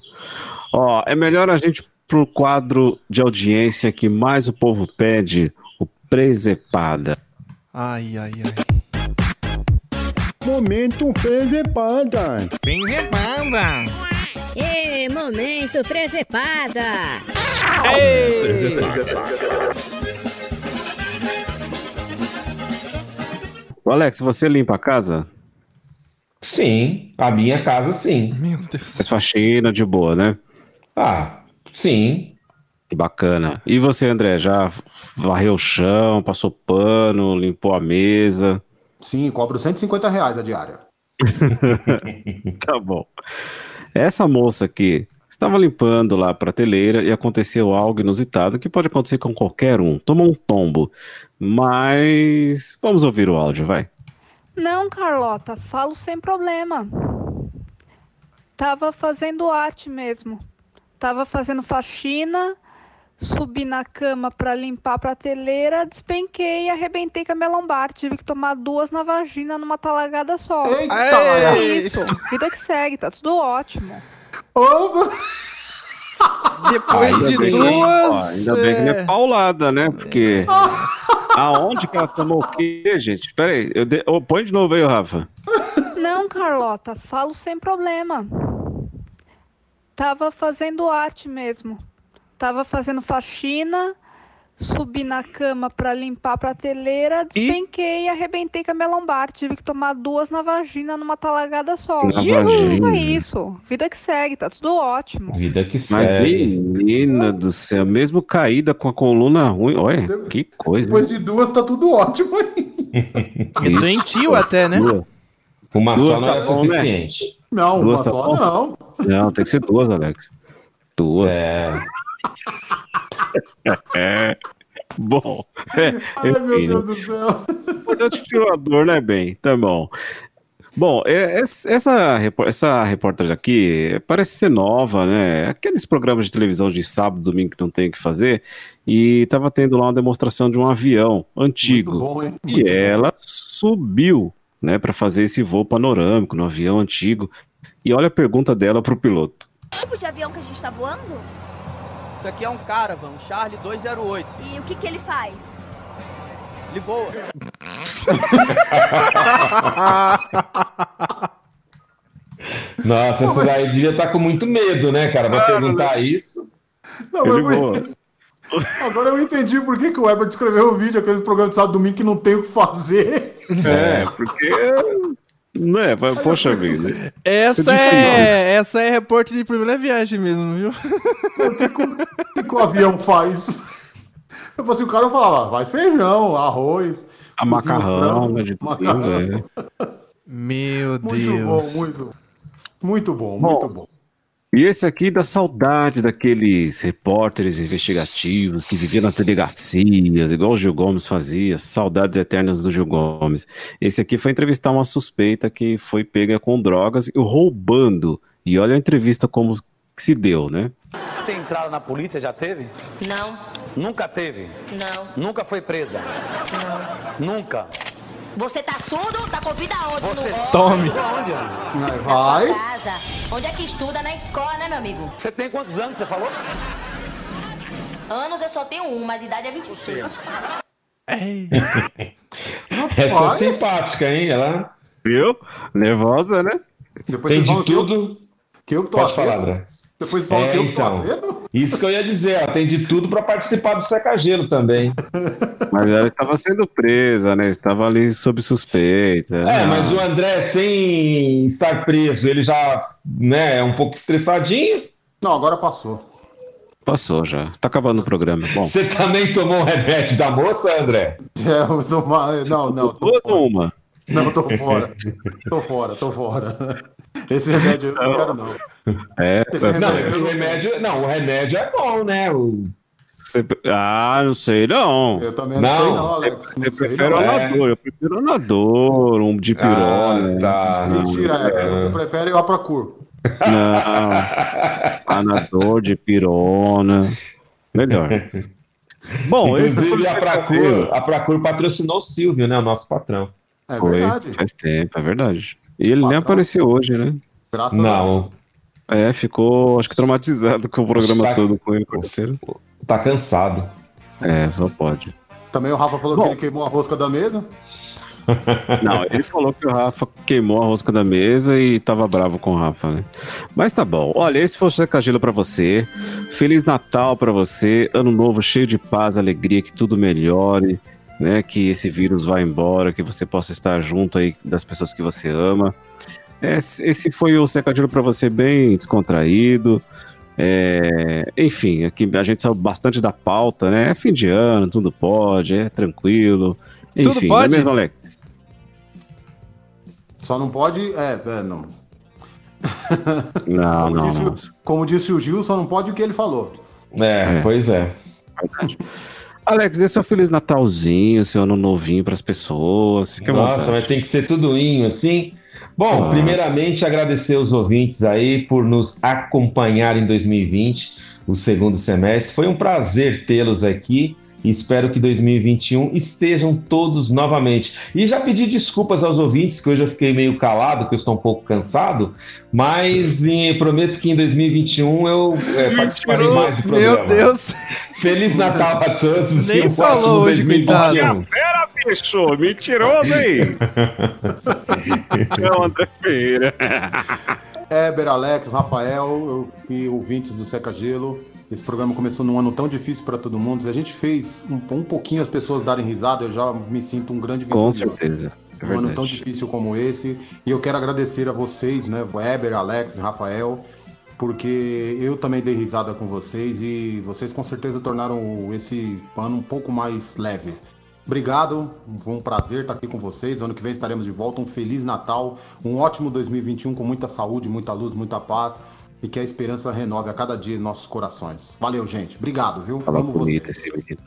Ó, é melhor a gente pro quadro de audiência que mais o povo pede, o Presepada. Ai, ai, ai. Momento presepada. Presepada. Ê, momento presepada! Ô, Alex, você limpa a casa? Sim, a minha casa sim. Meu Deus. Faz faxina de boa, né? Ah, sim. Bacana. E você, André, já varreu o chão, passou pano, limpou a mesa? Sim, cobro 150 reais a diária. *laughs* tá bom. Essa moça aqui estava limpando lá a prateleira e aconteceu algo inusitado que pode acontecer com qualquer um. Tomou um tombo. Mas vamos ouvir o áudio, vai. Não, Carlota, falo sem problema. Tava fazendo arte mesmo. Tava fazendo faxina, subi na cama pra limpar a prateleira, despenquei e arrebentei com a minha lombar. Tive que tomar duas na vagina numa talagada só. Eita! É isso, vida que segue, tá tudo ótimo. *laughs* Depois Ainda de bem que- ó, duas. ainda bem que não é é, paulada, né? Porque. *laughs* Aonde que ela tomou o quê, gente? Pera aí, eu de... ô, põe de novo aí, Rafa. Não, Carlota, falo sem problema. Tava fazendo arte mesmo. Tava fazendo faxina, subi na cama pra limpar a prateleira, despenquei e arrebentei com a minha lombar. Tive que tomar duas na vagina numa talagada só. Na vagina. É isso, vida que segue, tá tudo ótimo. Vida que Mas, segue. menina do céu, mesmo caída com a coluna ruim, olha, que coisa. Depois de duas, tá tudo ótimo aí. É *laughs* doentio até, né? Uma Duas só não tá é bom, né? suficiente. Não, Duas uma tá só bom? não. Não, tem que ser duas, Alex. Duas. É. É. *laughs* Bom. É, Ai, meu Deus do céu. importante que o dor, né, bem? Tá bom. Bom, é, es- essa, essa reportagem aqui parece ser nova, né? Aqueles programas de televisão de sábado, domingo que não tem o que fazer. E tava tendo lá uma demonstração de um avião antigo. Muito bom, hein? E Muito bom. ela subiu, né, para fazer esse voo panorâmico no avião antigo. E olha a pergunta dela pro piloto. tipo de avião que a gente tá voando? Isso aqui é um Caravan, um Charlie 208. E o que que ele faz? Ele voa. *laughs* Nossa, daí devia estar com muito medo, né, cara? Pra perguntar isso. Não, mas-. Agora eu entendi por que, que o Weber escreveu o vídeo, aquele programa de sábado domingo que não tem o que fazer. É, porque. Né, poxa vida. Essa É é, essa é reporte de primeira viagem mesmo, viu? O que, que que o avião faz? Eu fosse o cara, eu falava, vai feijão, arroz, A cozinha um macarrão, frango, de tudo, macarrão. é. Meu Muito Deus. bom, muito, muito bom, Bom, muito bom. E esse aqui dá saudade daqueles repórteres investigativos que viviam nas delegacias, igual o Gil Gomes fazia, saudades eternas do Gil Gomes. Esse aqui foi entrevistar uma suspeita que foi pega com drogas e roubando. E olha a entrevista como que se deu, né? Tem entrada na polícia, já teve? Não, Nunca teve? não, Nunca foi presa? não. Nunca? Você tá surdo? Tá com vida aonde? No rosto? Tome. Vai, Na vai. sua casa. Onde é que estuda? Na escola, né, meu amigo? Você tem quantos anos, você falou? Anos eu só tenho um, mas idade é 26. *laughs* Essa é simpática, hein? Ela Viu? Nervosa, né? Depois tem de que eu, tudo. que eu tô Pode afeto. falar, André. Depois fala É, que eu que tô então. fazendo? Isso que eu ia dizer, ó, tem de tudo pra participar do seca-gelo também. Mas ela estava sendo presa, né? Estava ali sob suspeita. É, Ah, mas o André, sem estar preso, ele já né, é um pouco estressadinho. Não, agora passou. Passou já. Tá acabando o programa. Bom, Você também tomou um remédio da moça, André? É, eu tô mal- Não, não, tô duas fora. ou uma? Não, tô fora. Tô fora, tô fora. Esse remédio eu não quero, não. É, Esse Não, esse remédio, não, o remédio é bom, né? O- Você- Ah, não sei não. Eu também não, sei, não, Alex. Você sei, prefere não. o É. eu prefiro o anador, um de pirona. Ah, tá. Mentira, é. Você prefere o Apracur. Não. Anador de pirona. Melhor. Bom, Inclusive, o a Procur, a Procur patrocinou o Silvio, né? O nosso patrão. É Foi, verdade. faz tempo, é verdade. E ele nem Patrão. apareceu hoje, né? Graças a Deus. Não, É, ficou, acho que traumatizado com o programa Tá- todo com ele tá cansado. É, só pode. Também o Rafa falou Bom. que ele queimou a rosca da mesa. *laughs* Não, ele falou que o Rafa queimou a rosca da mesa e tava bravo com o Rafa, né? Mas tá bom. Olha, esse foi o Secagelo pra você. Feliz Natal pra você. Ano novo cheio de paz, alegria, que tudo melhore, né? Que esse vírus vá embora, que você possa estar junto aí das pessoas que você ama. Esse, foi o Secagelo pra você bem descontraído. É, enfim, aqui a gente saiu bastante da pauta, né? É fim de ano, tudo pode, é tranquilo. Tudo Enfim, pode? é mesmo, Alex? Só não pode. É, é não. Não, *laughs* Como, não, disse, não. o- como disse o Gil, só não pode o que ele falou. É, É. pois é. Verdade. Alex, dê seu Feliz Natalzinho, seu ano novinho pras pessoas. Fique à Nossa, mas tem que ser tudoinho assim. Bom, Ah. primeiramente agradecer os ouvintes aí por nos acompanhar em 2020, o segundo semestre. Foi um prazer tê-los aqui e espero que 2021 estejam todos novamente. E já pedi desculpas aos ouvintes, que hoje eu fiquei meio calado, que eu estou um pouco cansado, mas em- prometo que em 2021 eu é, participarei mais do programa. Meu Deus. Feliz Natal a todos. e Nem um falou hoje, 2021. Bicho! Mentiroso aí! *laughs* é o André Feira. Éber, Alex, Rafael e ouvintes do Seca Gelo. Esse programa começou num ano tão difícil para todo mundo. Se a gente fez um, um pouquinho as pessoas darem risada, eu já me sinto um grande Com vitorioso. certeza. É um ano tão difícil como esse. E eu quero agradecer a vocês, né, Weber, Alex, Rafael, porque eu também dei risada com vocês e vocês com certeza tornaram esse ano um pouco mais leve. Obrigado, foi um prazer estar aqui com vocês. Ano que vem estaremos de volta. Um feliz Natal, um ótimo 2021 com muita saúde, muita luz, muita paz e que a esperança renove a cada dia em nossos corações. Valeu, gente. Obrigado, viu? Tava Amo bonito vocês. esse menino.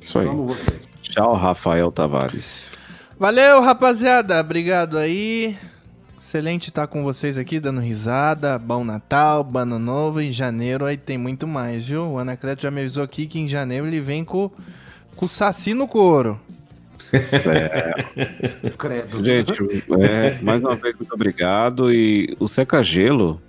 Isso aí. Amo vocês. Tchau, Rafael Tavares. Valeu, rapaziada. Obrigado aí. Excelente estar com vocês aqui, dando risada. Bom Natal, bom Ano Novo. Em janeiro aí tem muito mais, viu? O Anacleto já me avisou aqui que em janeiro ele vem com, com o Saci no couro. Credo. Gente, é, mais uma vez, muito obrigado. E o Seca Gelo,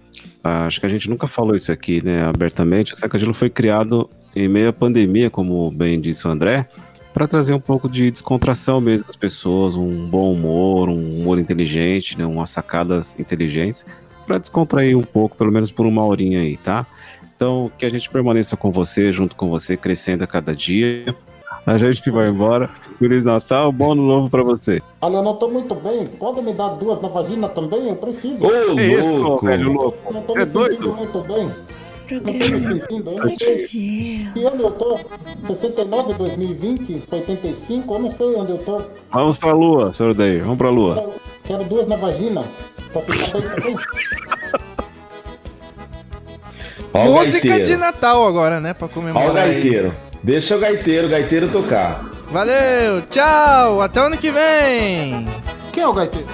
ah, acho que a gente nunca falou isso aqui, né, abertamente. O Seca Gelo foi criado em meio à pandemia, como bem disse o André, para trazer um pouco de descontração mesmo as pessoas, um bom humor, um humor inteligente, né, umas sacadas inteligentes, para descontrair um pouco, pelo menos por uma horinha aí, tá? Então, que a gente permaneça com você, junto com você, crescendo a cada dia. A gente vai embora. Feliz Natal, bom ano novo para você. Olha, eu não tô muito bem. Pode me dar duas na vagina também? Eu preciso. Ô, Que isso, louco! velho louco? Eu não tô Você é me sentindo doido? muito bem. Não tô me Programa que ano eu tô. 69, 2020, 85. Eu não sei onde eu tô. Vamos pra lua, senhor Day. Vamos pra lua. Quero, quero duas na vagina. Pra ficar bem também. Ó o Música gaiteiro. de Natal agora, né? Pra Ó o comemorar aí. gaiteiro. Deixa o gaiteiro, o gaiteiro tocar. Valeu, tchau, até ano que vem. Quem é o gaiteiro?